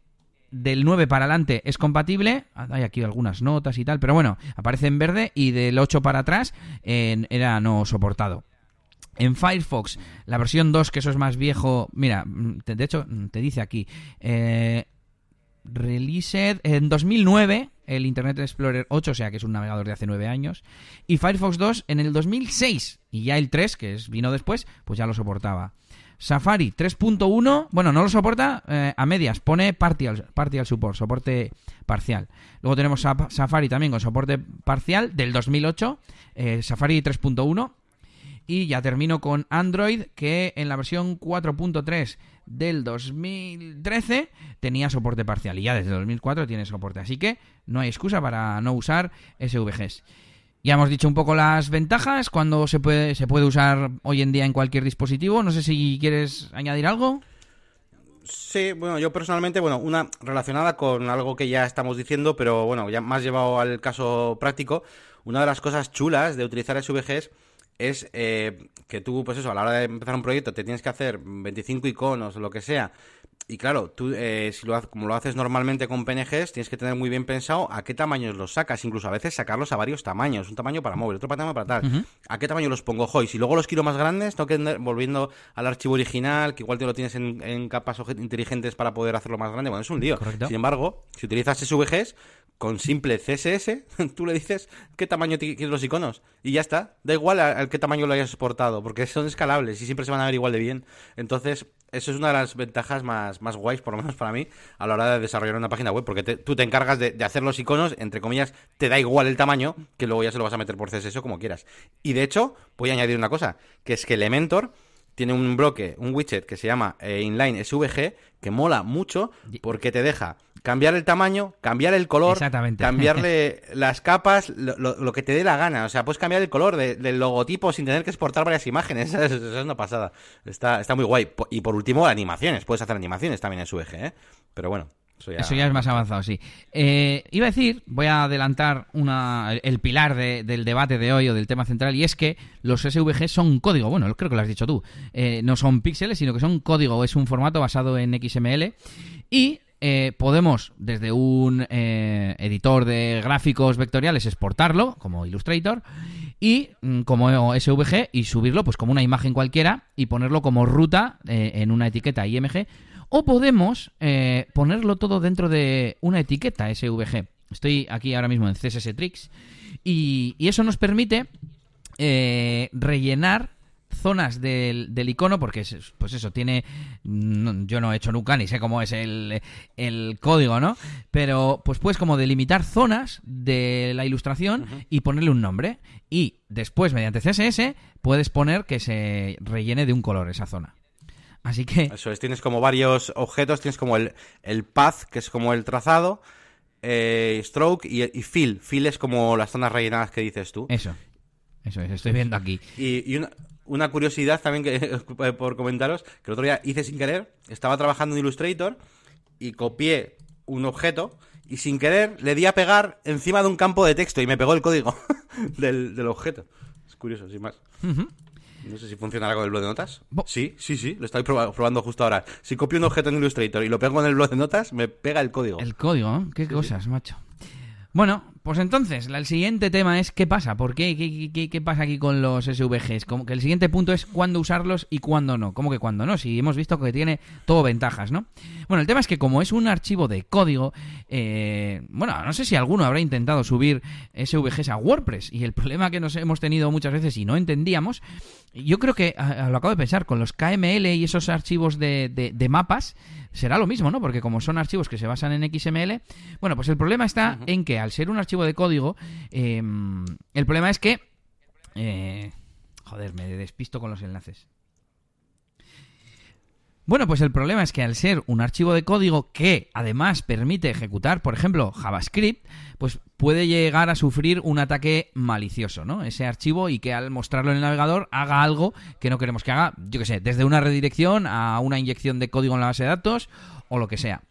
del 9 para adelante es compatible. Hay aquí algunas notas y tal, pero bueno, aparece en verde y del 8 para atrás era no soportado. En Firefox, la versión 2, que eso es más viejo, mira, de hecho, te dice aquí, eh, Released en 2009 el Internet Explorer 8, o sea que es un navegador de hace 9 años, y Firefox 2 en el 2006, y ya el 3, que es, vino después, pues ya lo soportaba. Safari 3.1, bueno, no lo soporta eh, a medias, pone partial, partial support, soporte parcial. Luego tenemos Safari también con soporte parcial del 2008, eh, Safari 3.1. Y ya termino con Android, que en la versión 4.3 del 2013 tenía soporte parcial y ya desde 2004 tiene soporte. Así que no hay excusa para no usar SVGs. Ya hemos dicho un poco las ventajas, cuando se puede, se puede usar hoy en día en cualquier dispositivo. No sé si quieres añadir algo. Sí, bueno, yo personalmente, bueno, una relacionada con algo que ya estamos diciendo, pero bueno, ya más llevado al caso práctico. Una de las cosas chulas de utilizar SVGs es eh, que tú, pues eso, a la hora de empezar un proyecto te tienes que hacer 25 iconos o lo que sea. Y claro, tú, eh, si lo, como lo haces normalmente con PNGs, tienes que tener muy bien pensado a qué tamaños los sacas. Incluso a veces sacarlos a varios tamaños. Un tamaño para móvil, otro tamaño para tal. Uh -huh. ¿A qué tamaño los pongo? hoy? si luego los quiero más grandes, tengo que volviendo al archivo original, que igual te lo tienes en, en capas inteligentes para poder hacerlo más grande. Bueno, es un lío. Correcto. Sin embargo, si utilizas SVGs, con simple CSS, tú le dices qué tamaño quieres los iconos y ya está. Da igual al qué tamaño lo hayas exportado, porque son escalables y siempre se van a ver igual de bien. Entonces, eso es una de las ventajas más, más guays, por lo menos para mí, a la hora de desarrollar una página web, porque te, tú te encargas de, de, hacer los iconos, entre comillas, te da igual el tamaño, que luego ya se lo vas a meter por CSS o como quieras. Y de hecho, voy a añadir una cosa, que es que Elementor tiene un bloque, un widget que se llama eh, Inline SVG, que mola mucho porque te deja cambiar el tamaño, cambiar el color, cambiarle las capas, lo, lo, lo, que te dé la gana. O sea, puedes cambiar el color de, del logotipo sin tener que exportar varias imágenes. Eso es, eso es una pasada. Está, está muy guay. Y por último, animaciones. Puedes hacer animaciones también en SVG, ¿eh? Pero bueno. Eso ya... Eso ya... es más avanzado, sí. Eh, iba a decir, voy a adelantar una, el pilar de, del debate de hoy o del tema central, y es que los SVG son código. Bueno, creo que lo has dicho tú. Eh, no son píxeles, sino que son código. Es un formato basado en XML. Y eh, podemos, desde un eh, editor de gráficos vectoriales, exportarlo como Illustrator y mm, como SVG y subirlo pues como una imagen cualquiera y ponerlo como ruta eh, en una etiqueta IMG O podemos ponerlo todo dentro de una etiqueta SVG. Estoy aquí ahora mismo en CSS Tricks y, y eso nos permite rellenar zonas del, del, icono, porque es, pues eso, tiene... yo no he hecho nunca, ni sé cómo es el, el, código, ¿no? Pero pues puedes como delimitar zonas de la ilustración y ponerle un nombre. Y después, mediante CSS, puedes poner que se rellene de un color esa zona. Así que... Eso es, tienes como varios objetos, tienes como el, el path, que es como el trazado, eh, stroke y, y, fill. Fill es como las zonas rellenadas que dices tú. Eso. Eso es, estoy viendo aquí. Y, y una, una, curiosidad también que por comentaros, que el otro día hice sin querer, estaba trabajando en Illustrator y copié un objeto y sin querer le di a pegar encima de un campo de texto y me pegó el código del, del, objeto. Es curioso, sin más. Uh -huh. No sé si funciona algo del blog de notas. Bo sí, sí, sí, lo estoy prob probando justo ahora. Si copio un objeto en Illustrator y lo pego en el blog de notas, me pega el código. El código, ¿eh? Qué sí, cosas, sí. macho. Bueno, pues entonces, el siguiente tema es ¿qué pasa? ¿Por qué? ¿Qué, qué, qué pasa aquí con los SVGs? Como que el siguiente punto es cuándo usarlos y cuándo no. ¿Cómo que cuándo no? Si hemos visto que tiene todo ventajas, ¿no? Bueno, el tema es que como es un archivo de código, eh, bueno, no sé si alguno habrá intentado subir SVGs a WordPress y el problema que nos hemos tenido muchas veces y no entendíamos, yo creo que, lo acabo de pensar, con los KML y esos archivos de, de mapas, será lo mismo, ¿no? Porque como son archivos que se basan en XML, bueno, pues el problema está uh -huh. en que al ser un archivo de código, eh, el problema es que... Eh, joder, me despisto con los enlaces. Bueno, pues el problema es que al ser un archivo de código que además permite ejecutar, por ejemplo, JavaScript, pues puede llegar a sufrir un ataque malicioso, ¿no? Ese archivo y que al mostrarlo en el navegador haga algo que no queremos que haga, yo que sé, desde una redirección a una inyección de código en la base de datos o lo que sea.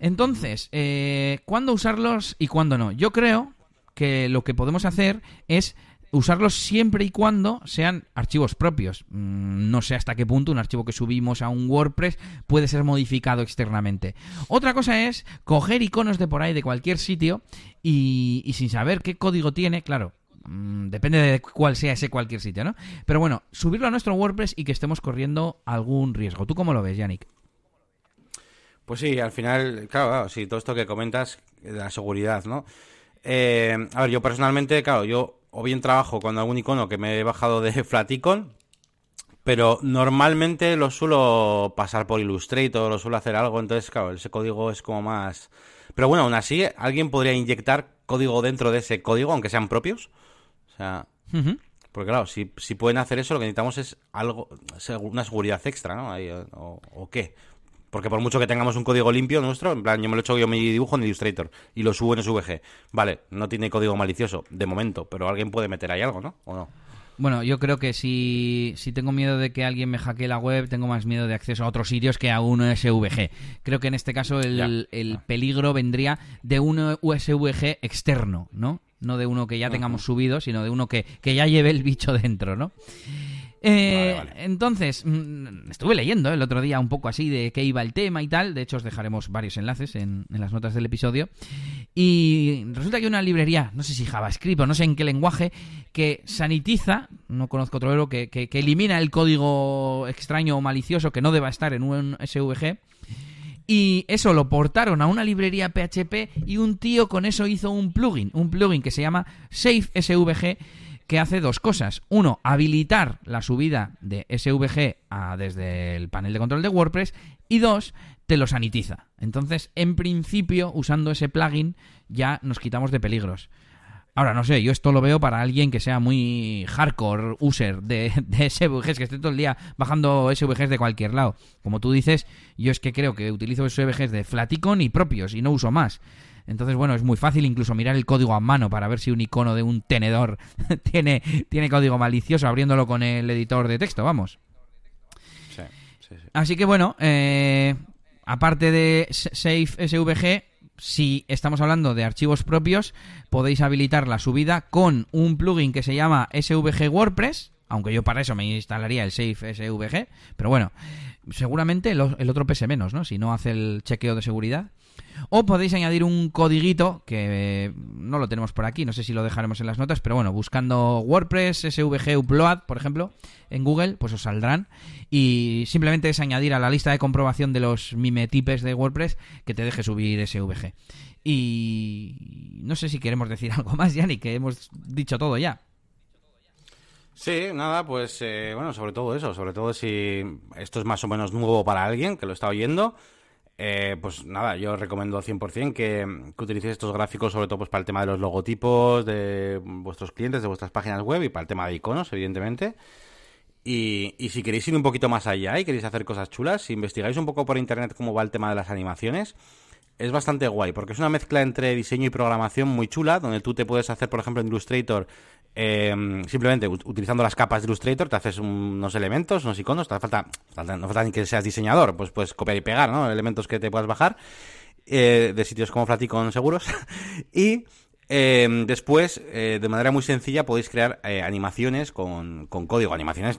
Entonces, eh, ¿cuándo usarlos y cuándo no? Yo creo que lo que podemos hacer es usarlos siempre y cuando sean archivos propios. No sé hasta qué punto un archivo que subimos a un WordPress puede ser modificado externamente. Otra cosa es coger iconos de por ahí de cualquier sitio y, sin saber qué código tiene, claro, mm, depende de cuál sea ese cualquier sitio, ¿no? Pero bueno, subirlo a nuestro WordPress y que estemos corriendo algún riesgo. ¿Tú cómo lo ves, Yannick? Pues sí, al final, claro, claro sí, todo esto que comentas la seguridad, ¿no? Eh, a ver, yo personalmente, claro, yo o bien trabajo con algún icono que me he bajado de Flaticon, pero normalmente lo suelo pasar por Illustrator, lo suelo hacer algo, entonces, claro, ese código es como más... Pero bueno, aún así, alguien podría inyectar código dentro de ese código, aunque sean propios. O sea... Uh -huh. Porque claro, si, si pueden hacer eso, lo que necesitamos es algo, una seguridad extra, ¿no? Ahí, o, o, qué? Porque por mucho que tengamos un código limpio nuestro, en plan, yo me lo he hecho yo mi dibujo en Illustrator y lo subo en SVG. Vale, no tiene código malicioso, de momento, pero alguien puede meter ahí algo, ¿no? ¿O no? Bueno, yo creo que si, si tengo miedo de que alguien me hackee la web, tengo más miedo de acceso a otros sitios que a un SVG. Creo que en este caso el, el peligro vendría de un USVG externo, ¿no? No de uno que ya tengamos uh -huh. subido, sino de uno que, que ya lleve el bicho dentro, ¿no? Eh, vale, vale. Entonces, mm, estuve leyendo el otro día un poco así de qué iba el tema y tal. De hecho, os dejaremos varios enlaces en, en, las notas del episodio. Y resulta que una librería, no sé si JavaScript o no sé en qué lenguaje, que sanitiza, no conozco otro verbo, que, que, que elimina el código extraño o malicioso que no deba estar en un SVG. Y eso lo portaron a una librería PHP y un tío con eso hizo un plugin, un plugin que se llama Safe SVG que hace dos cosas. Uno, habilitar la subida de SVG a, desde el panel de control de WordPress. Y dos, te lo sanitiza. Entonces, en principio, usando ese plugin, ya nos quitamos de peligros. Ahora, no sé, yo esto lo veo para alguien que sea muy hardcore user de, de SVGs, que esté todo el día bajando SVGs de cualquier lado. Como tú dices, yo es que creo que utilizo SVGs de Flaticon y propios y no uso más. Entonces, bueno, es muy fácil incluso mirar el código a mano para ver si un icono de un tenedor tiene, tiene código malicioso abriéndolo con el editor de texto, vamos. Sí, sí, sí. Así que bueno, eh, aparte de Safe SVG, si estamos hablando de archivos propios, podéis habilitar la subida con un plugin que se llama SVG WordPress, aunque yo para eso me instalaría el Safe SVG, pero bueno, seguramente el, el otro pese menos, ¿no? Si no hace el chequeo de seguridad. O podéis añadir un codiguito, que eh, no lo tenemos por aquí, no sé si lo dejaremos en las notas, pero bueno, buscando WordPress, SVG Upload, por ejemplo, en Google, pues os saldrán. Y simplemente es añadir a la lista de comprobación de los mimetipes de WordPress que te deje subir SVG. Y no sé si queremos decir algo más, ya ni que hemos dicho todo ya. Sí, nada, pues eh, bueno, sobre todo eso, sobre todo si esto es más o menos nuevo para alguien que lo está oyendo, eh, pues nada, yo recomiendo al 100% que, que utilicéis estos gráficos sobre todo pues para el tema de los logotipos de vuestros clientes, de vuestras páginas web y para el tema de iconos, evidentemente. Y, y si queréis ir un poquito más allá y queréis hacer cosas chulas, si investigáis un poco por internet cómo va el tema de las animaciones, es bastante guay, porque es una mezcla entre diseño y programación muy chula, donde tú te puedes hacer, por ejemplo, en Illustrator, eh, simplemente utilizando las capas de Illustrator, te haces unos elementos, unos iconos, te falta, no falta ni que seas diseñador, pues puedes copiar y pegar, ¿no? Elementos que te puedas bajar eh, de sitios como Flaticon seguros. y eh, después, de manera muy sencilla, podéis crear animaciones con, con código, animaciones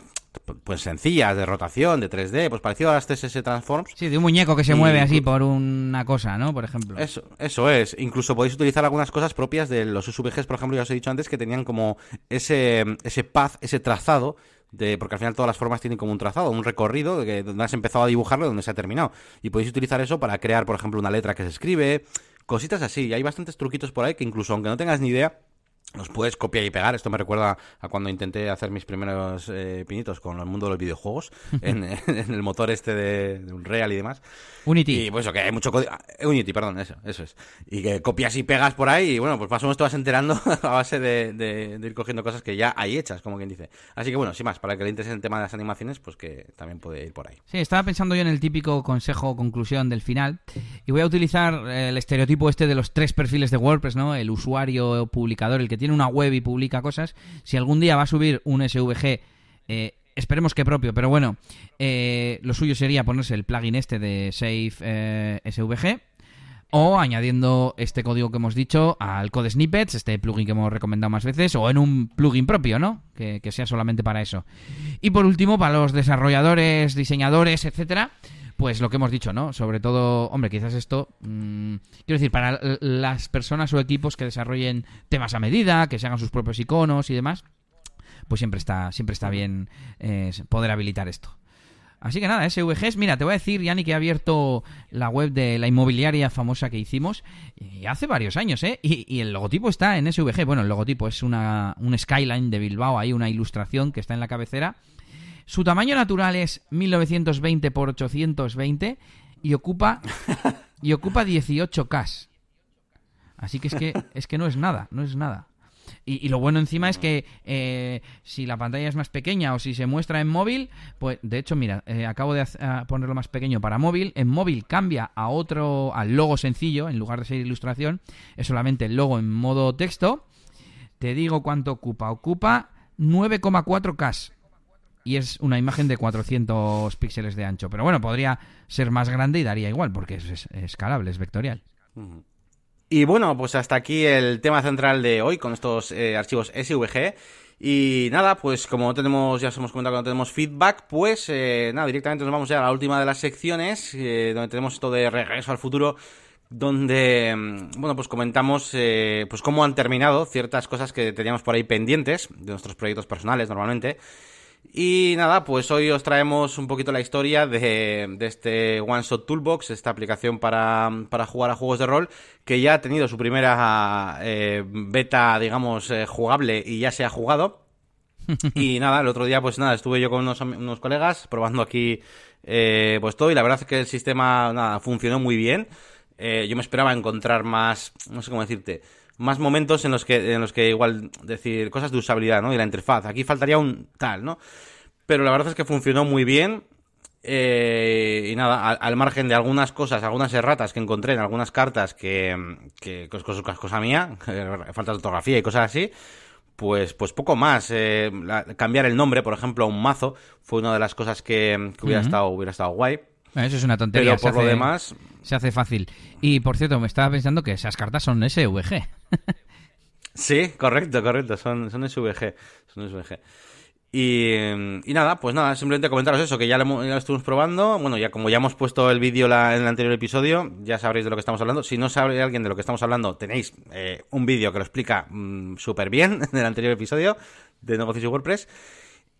pues sencillas, de rotación, de 3D, pues parecido a las CSS Transforms. Sí, de un muñeco que se mueve así por una cosa, ¿no? Por ejemplo. Eso, eso es. Incluso podéis utilizar algunas cosas propias de los SVGs, por ejemplo, ya os he dicho antes, que tenían como ese, ese path, ese trazado, de, porque al final todas las formas tienen como un trazado, un recorrido de que, donde has empezado a dibujarlo y donde se ha terminado. Y podéis utilizar eso para crear, por ejemplo, una letra que se escribe, cositas así. Y hay bastantes truquitos por ahí que incluso aunque no tengas ni idea, los puedes copiar y pegar. Esto me recuerda a cuando intenté hacer mis primeros eh, pinitos con el mundo de los videojuegos, en, el motor este de, Unreal y demás. Unity. Y pues que hay mucho código. Eh, Unity, perdón, eso, eso es. Y que copias y pegas por ahí y bueno, pues más o menos te vas enterando a base de, ir cogiendo cosas que ya hay hechas, como quien dice. Así que bueno, sin más, para que le interese el tema de las animaciones, pues que también puede ir por ahí. Sí, estaba pensando yo en el típico consejo o conclusión del final y voy a utilizar el estereotipo este de los tres perfiles de WordPress, ¿no? El usuario publicador, el que tiene una web y publica cosas, si algún día va a subir un SVG, eh, esperemos que propio, pero bueno, eh, lo suyo sería ponerse el plugin este de Save eh, SVG o añadiendo este código que hemos dicho al Code Snippets, este plugin que hemos recomendado más veces, o en un plugin propio, ¿no? Que sea solamente para eso. Y por último, para los desarrolladores, diseñadores, etcétera, pues lo que hemos dicho, ¿no? Sobre todo, hombre, quizás esto, mm, quiero decir, para las personas o equipos que desarrollen temas a medida, que se hagan sus propios iconos y demás, pues siempre está, siempre está bien eh, poder habilitar esto. Así que nada, SVGs, mira, te voy a decir, Yanni, que he abierto la web de la inmobiliaria famosa que hicimos y hace varios años, ¿eh? Y, y, el logotipo está en SVG. Bueno, el logotipo es una, un skyline de Bilbao, hay una ilustración que está en la cabecera su tamaño natural es 1920 por 820 y ocupa y ocupa 18K. Así que es que es que no es nada, no es nada. Y, lo bueno encima es que eh, si la pantalla es más pequeña o si se muestra en móvil, pues de hecho, mira, eh, acabo de ponerlo más pequeño para móvil. En móvil cambia a otro, al logo sencillo, en lugar de ser ilustración, es solamente el logo en modo texto. Te digo cuánto ocupa. Ocupa 9,4K y es una imagen de 400 píxeles de ancho. Pero bueno, podría ser más grande y daría igual, porque es, escalable, es vectorial. Y bueno, pues hasta aquí el tema central de hoy con estos eh, archivos SVG. Y nada, pues como tenemos, ya os hemos comentado que no tenemos feedback, pues eh, nada, directamente nos vamos ya a la última de las secciones, eh, donde tenemos esto de regreso al futuro, donde, mm, bueno, pues comentamos pues cómo han terminado ciertas cosas que teníamos por ahí pendientes de nuestros proyectos personales normalmente. Y nada, pues hoy os traemos un poquito la historia de, de este One Shot Toolbox, esta aplicación para, para, jugar a juegos de rol, que ya ha tenido su primera eh, beta, digamos, eh, jugable y ya se ha jugado. y nada, el otro día, pues nada, estuve yo con unos, unos colegas probando aquí eh, pues todo y la verdad es que el sistema nada, funcionó muy bien. yo me esperaba encontrar más, no sé cómo decirte, más momentos en los que, en los que igual decir cosas de usabilidad, ¿no? Y la interfaz. Aquí faltaría un tal, ¿no? Pero la verdad es que funcionó muy bien. Eh, y nada, al, margen de algunas cosas, algunas erratas que encontré en algunas cartas que, que, es cosa, mía, falta de ortografía y cosas así, pues, pues poco más. Eh, cambiar el nombre, por ejemplo, a un mazo, fue una de las cosas que, hubiera, estado, hubiera estado guay. Eso es una tontería. Pero por lo demás. Se hace fácil. Y por cierto, me estaba pensando que esas cartas son SVG. sí, correcto, correcto. Son, son SVG. Son SVG. Y, y, nada, pues nada, simplemente comentaros eso, que ya lo, ya estuvimos probando. Bueno, ya como ya hemos puesto el vídeo en el anterior episodio, ya sabréis de lo que estamos hablando. Si no sabe alguien de lo que estamos hablando, tenéis eh, un vídeo que lo explica mmm, súper bien en el anterior episodio de negocios y WordPress.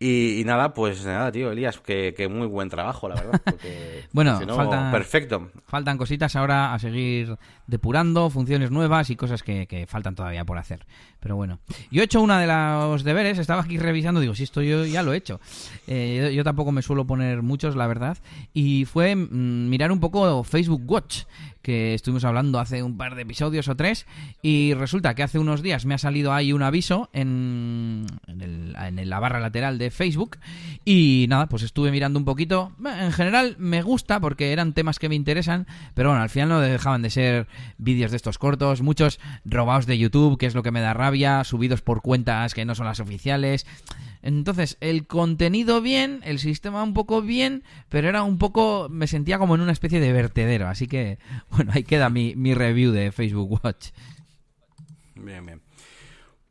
Y, y, nada, pues nada, tío, Elías, que, que muy buen trabajo, la verdad. Porque, bueno, si no, faltan, perfecto. Faltan cositas ahora a seguir depurando, funciones nuevas y cosas que, que, faltan todavía por hacer. Pero bueno, yo he hecho una de los deberes, estaba aquí revisando, digo, si esto yo ya lo he hecho. Eh, yo, yo, tampoco me suelo poner muchos, la verdad. Y fue mmm, mirar un poco Facebook Watch, que estuvimos hablando hace un par de episodios o tres. Y resulta que hace unos días me ha salido ahí un aviso en, en, el, en la barra lateral de Facebook. Y nada, pues estuve mirando un poquito. En general me gusta porque eran temas que me interesan, pero bueno, al final no dejaban de ser vídeos de estos cortos, muchos robados de YouTube, que es lo que me da rabia, subidos por cuentas que no son las oficiales. Entonces, el contenido bien, el sistema un poco bien, pero era un poco, me sentía como en una especie de vertedero. Así que, bueno, ahí queda mi, mi review de Facebook Watch. Bien, bien.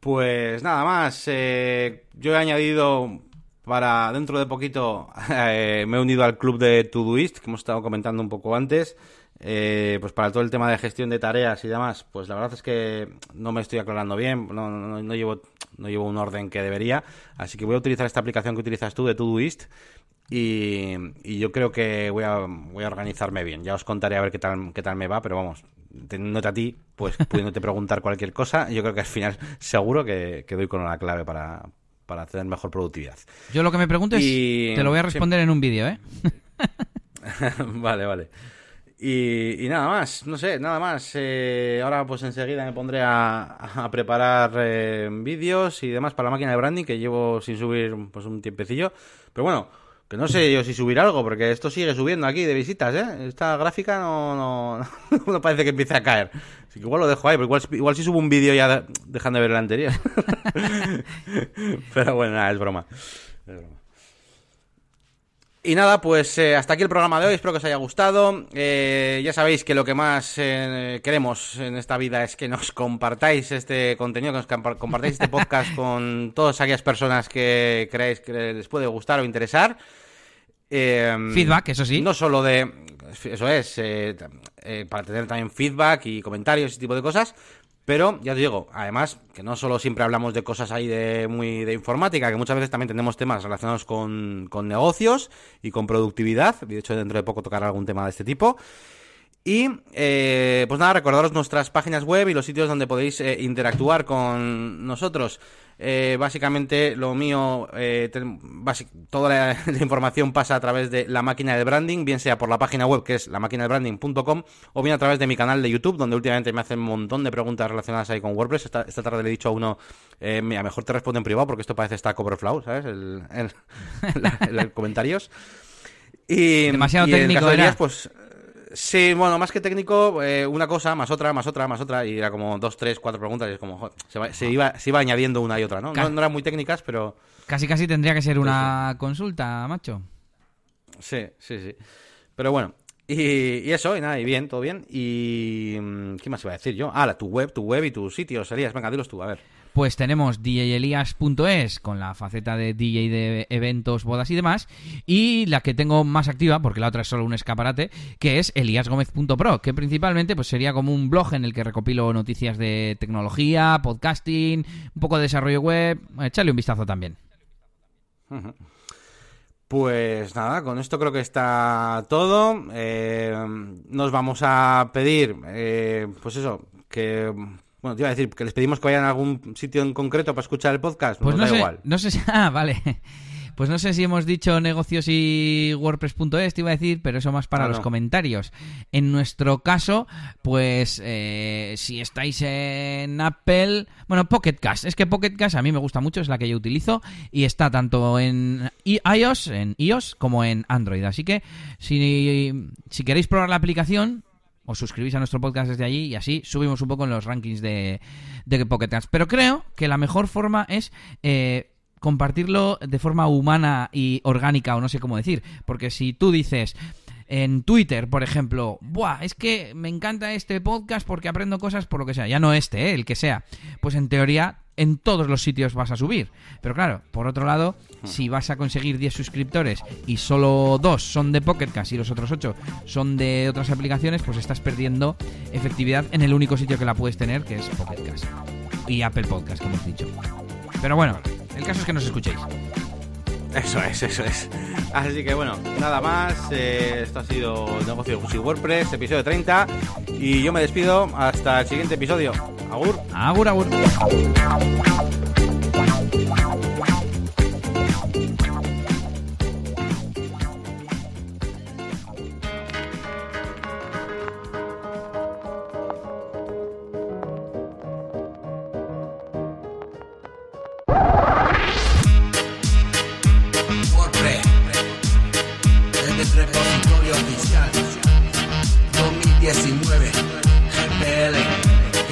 Pues nada más, eh, yo he añadido para dentro de poquito, eh, me he unido al club de Todoist, que hemos estado comentando un poco antes. Eh, pues para todo el tema de gestión de tareas y demás, pues la verdad es que no me estoy aclarando bien, no, no, no, llevo, no llevo un orden que debería, así que voy a utilizar esta aplicación que utilizas tú de Todoist y, y yo creo que voy a, voy a organizarme bien. Ya os contaré a ver qué tal, qué tal me va, pero vamos, teniéndote a ti, pues pudiéndote preguntar cualquier cosa, yo creo que al final seguro que, que doy con la clave para, para tener mejor productividad. Yo lo que me preguntes, y... te lo voy a responder sí. en un vídeo, ¿eh? vale, vale. Y, y, nada más, no sé, nada más. Eh, ahora pues enseguida me pondré a, preparar eh, vídeos y demás para la máquina de branding que llevo sin subir pues un tiempecillo. Pero bueno, que no sé yo si subir algo porque esto sigue subiendo aquí de visitas, ¿eh? Esta gráfica no, no, no parece que empiece a caer. Así que igual lo dejo ahí, pero igual, igual si subo un vídeo ya dejan de ver el anterior. pero bueno, nada, es broma. Es broma. Y nada, pues eh, hasta aquí el programa de hoy, espero que os haya gustado. Eh, ya sabéis que lo que más eh, queremos en esta vida es que nos compartáis este contenido, que nos compartáis este podcast con todas aquellas personas que creáis que les puede gustar o interesar. feedback, eso sí. No solo de... Eso es, para tener también feedback y comentarios, ese tipo de cosas. Pero ya os digo, además, que no solo siempre hablamos de cosas ahí de muy de informática, que muchas veces también tenemos temas relacionados con, con negocios y con productividad. De hecho, dentro de poco tocará algún tema de este tipo. Y eh, pues nada, recordaros nuestras páginas web y los sitios donde podéis eh, interactuar con nosotros. Eh, básicamente lo mío, eh, toda la, la, información pasa a través de la máquina de branding, bien sea por la página web que es la máquina de branding.com o bien a través de mi canal de YouTube, donde últimamente me hacen un montón de preguntas relacionadas ahí con WordPress. Esta, esta tarde le he dicho a uno, eh, mira, mejor te respondo en privado porque esto parece Stack Overflow, ¿sabes? El, el, el, el comentarios. Y, Demasiado y técnico, en pues Sí, bueno, más que técnico, eh, una cosa, más otra, más otra, más otra, y era como dos, tres, cuatro preguntas, y es como, joder, se, va, se, iba, se iba añadiendo una y otra, ¿no? No, no eran muy técnicas, pero... Casi, casi tendría que ser una sí. consulta, macho. Sí, sí, sí. Pero bueno, y, y, eso, y nada, y bien, todo bien. Y. ¿Qué más iba a decir yo? Ah, la, tu web, tu web y tus sitios, Elías. Venga, dilos tú, a ver. Pues tenemos djelias.es con la faceta de DJ de eventos, bodas y demás. Y la que tengo más activa, porque la otra es solo un escaparate, que es eliasgomez.pro, que principalmente pues sería como un blog en el que recopilo noticias de tecnología, podcasting, un poco de desarrollo web. Échale un vistazo también. Pues nada, con esto creo que está todo. Eh, nos vamos a pedir, eh, pues eso, que bueno, te iba a decir que les pedimos que vayan a algún sitio en concreto para escuchar el podcast. Pues no sé, igual. no sé si. Ah, vale. Pues no sé si hemos dicho negocios y WordPress.es, te iba a decir, pero eso más para ah, los no. comentarios. En nuestro caso, pues eh, si estáis en Apple, bueno, Pocket Cast, es que Pocket Cast a mí me gusta mucho, es la que yo utilizo y está tanto en iOS, en iOS como en Android. Así que si, si queréis probar la aplicación, os suscribís a nuestro podcast desde allí y así subimos un poco en los rankings de, de. Pero creo que la mejor forma es eh, compartirlo de forma humana y orgánica, o no sé cómo decir. Porque si tú dices, en Twitter, por ejemplo, Buah, es que me encanta este podcast porque aprendo cosas por lo que sea. Ya no este, ¿eh? el que sea. Pues en teoría en todos los sitios vas a subir. Pero claro, por otro lado, si vas a conseguir 10 suscriptores y solo dos son de Pocket y los otros 8 son de otras aplicaciones, pues estás perdiendo efectividad en el único sitio que la puedes tener, que es Pocket Y Apple Podcast, como hemos dicho. Pero bueno, el caso es que nos escuchéis. Eso es, eso es. Así que bueno, nada más. Eh, esto ha sido Negocio y WordPress, episodio 30. Y yo me despido hasta el siguiente episodio. Agur. Agur, agur.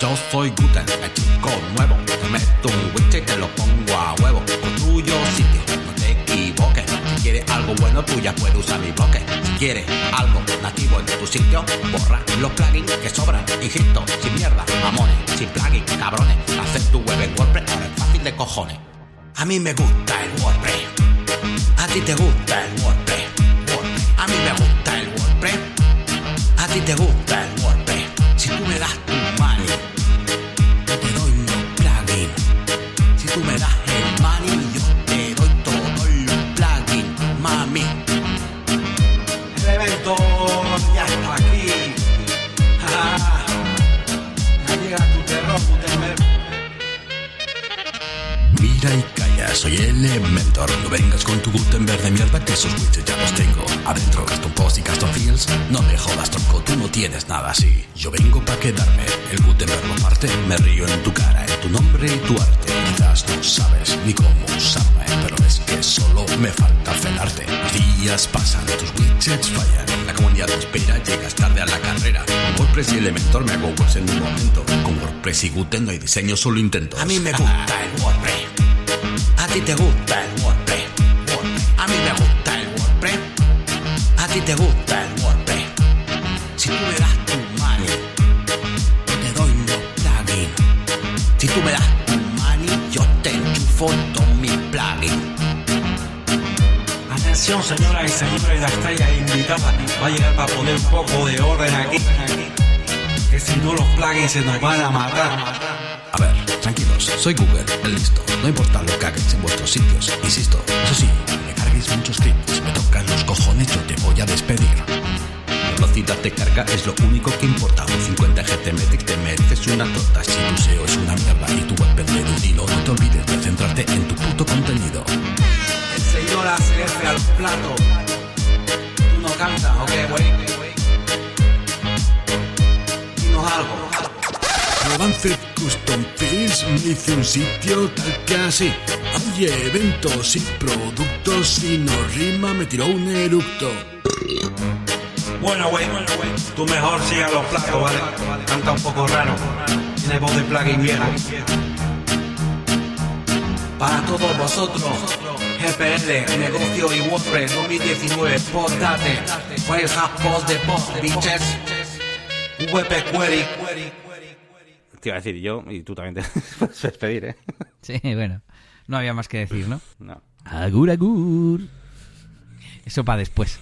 Yo soy Guten, el chico nuevo. Te meto un widget y te lo pongo a huevo. Construyo sitio, no te equivoques. Si quieres algo bueno, tú ya puedes usar mi bloque. Si quieres algo nativo en tu sitio, borra los plugins que sobran. Insisto, sin mierda, mamones, sin plugins, cabrones. Hacer tu web en WordPress ahora es fácil de cojones. A mí me gusta el WordPress. A ti te gusta el WordPress. A mí me gusta el WordPress. Ti te gusta el WordPress. Si tú me das tu yo te doy los plugins. Si tú me das soy Elementor. No vengas con tu Gutenberg de mierda que esos widgets ya los tengo. Adentro Custom Post y Custom Fields. No me jodas, tronco, tú no tienes nada así. Yo vengo pa' quedarme. El Gutenberg lo parte. Me río en tu cara, en tu nombre y tu arte. Quizás no sabes ni cómo usarme, pero es que solo me falta felarte. Días pasan, tus widgets fallan. La comunidad te espera, llegas tarde a la carrera. Con WordPress y Elementor me hago webs en un momento. Con WordPress y Guten no hay diseño, solo intento. A mí me gusta el WordPress. Ti te gusta el WordPress. A mí me gusta el WordPress. A ti te gusta el WordPress. Si tú me das tu money, yo te doy los plugins. Si tú me das tu money, yo te enchufo todos mis plugins. Atención señoras y señores, la estrella invitada va a llegar para poner un poco de orden aquí. Que si no los plugins se nos van a matar. Soy Google, el listo. No importa lo que hagáis en vuestros sitios, insisto. Eso sí, me carguéis muchos scripts, me tocan los cojones, yo te voy a despedir. La velocidad de carga es lo único que importa. Un 50 GTMX te mereces una torta. Si tu SEO es una mierda y tu web de un hilo, no te olvides de centrarte en tu puto contenido. El señor ACF al plato. Tú no cantas, ok, güey. Dinos algo. Advanced Custom Fields me hice un sitio tal que así. Oye, eventos y productos, si no rima me tiró un eructo. Bueno, güey, tú mejor siga los platos, ¿vale? Canta un poco raro. Tiene voz de plugin vieja. Para todos vosotros, GPL, negocio y WordPress 2019, postate. File Hub Post de Post, bitches. WP Query. Te iba a decir yo, y tú también te puedes despedir, ¿eh? Sí, bueno. No había más que decir, ¿no? No. Agur, agur. Eso para después.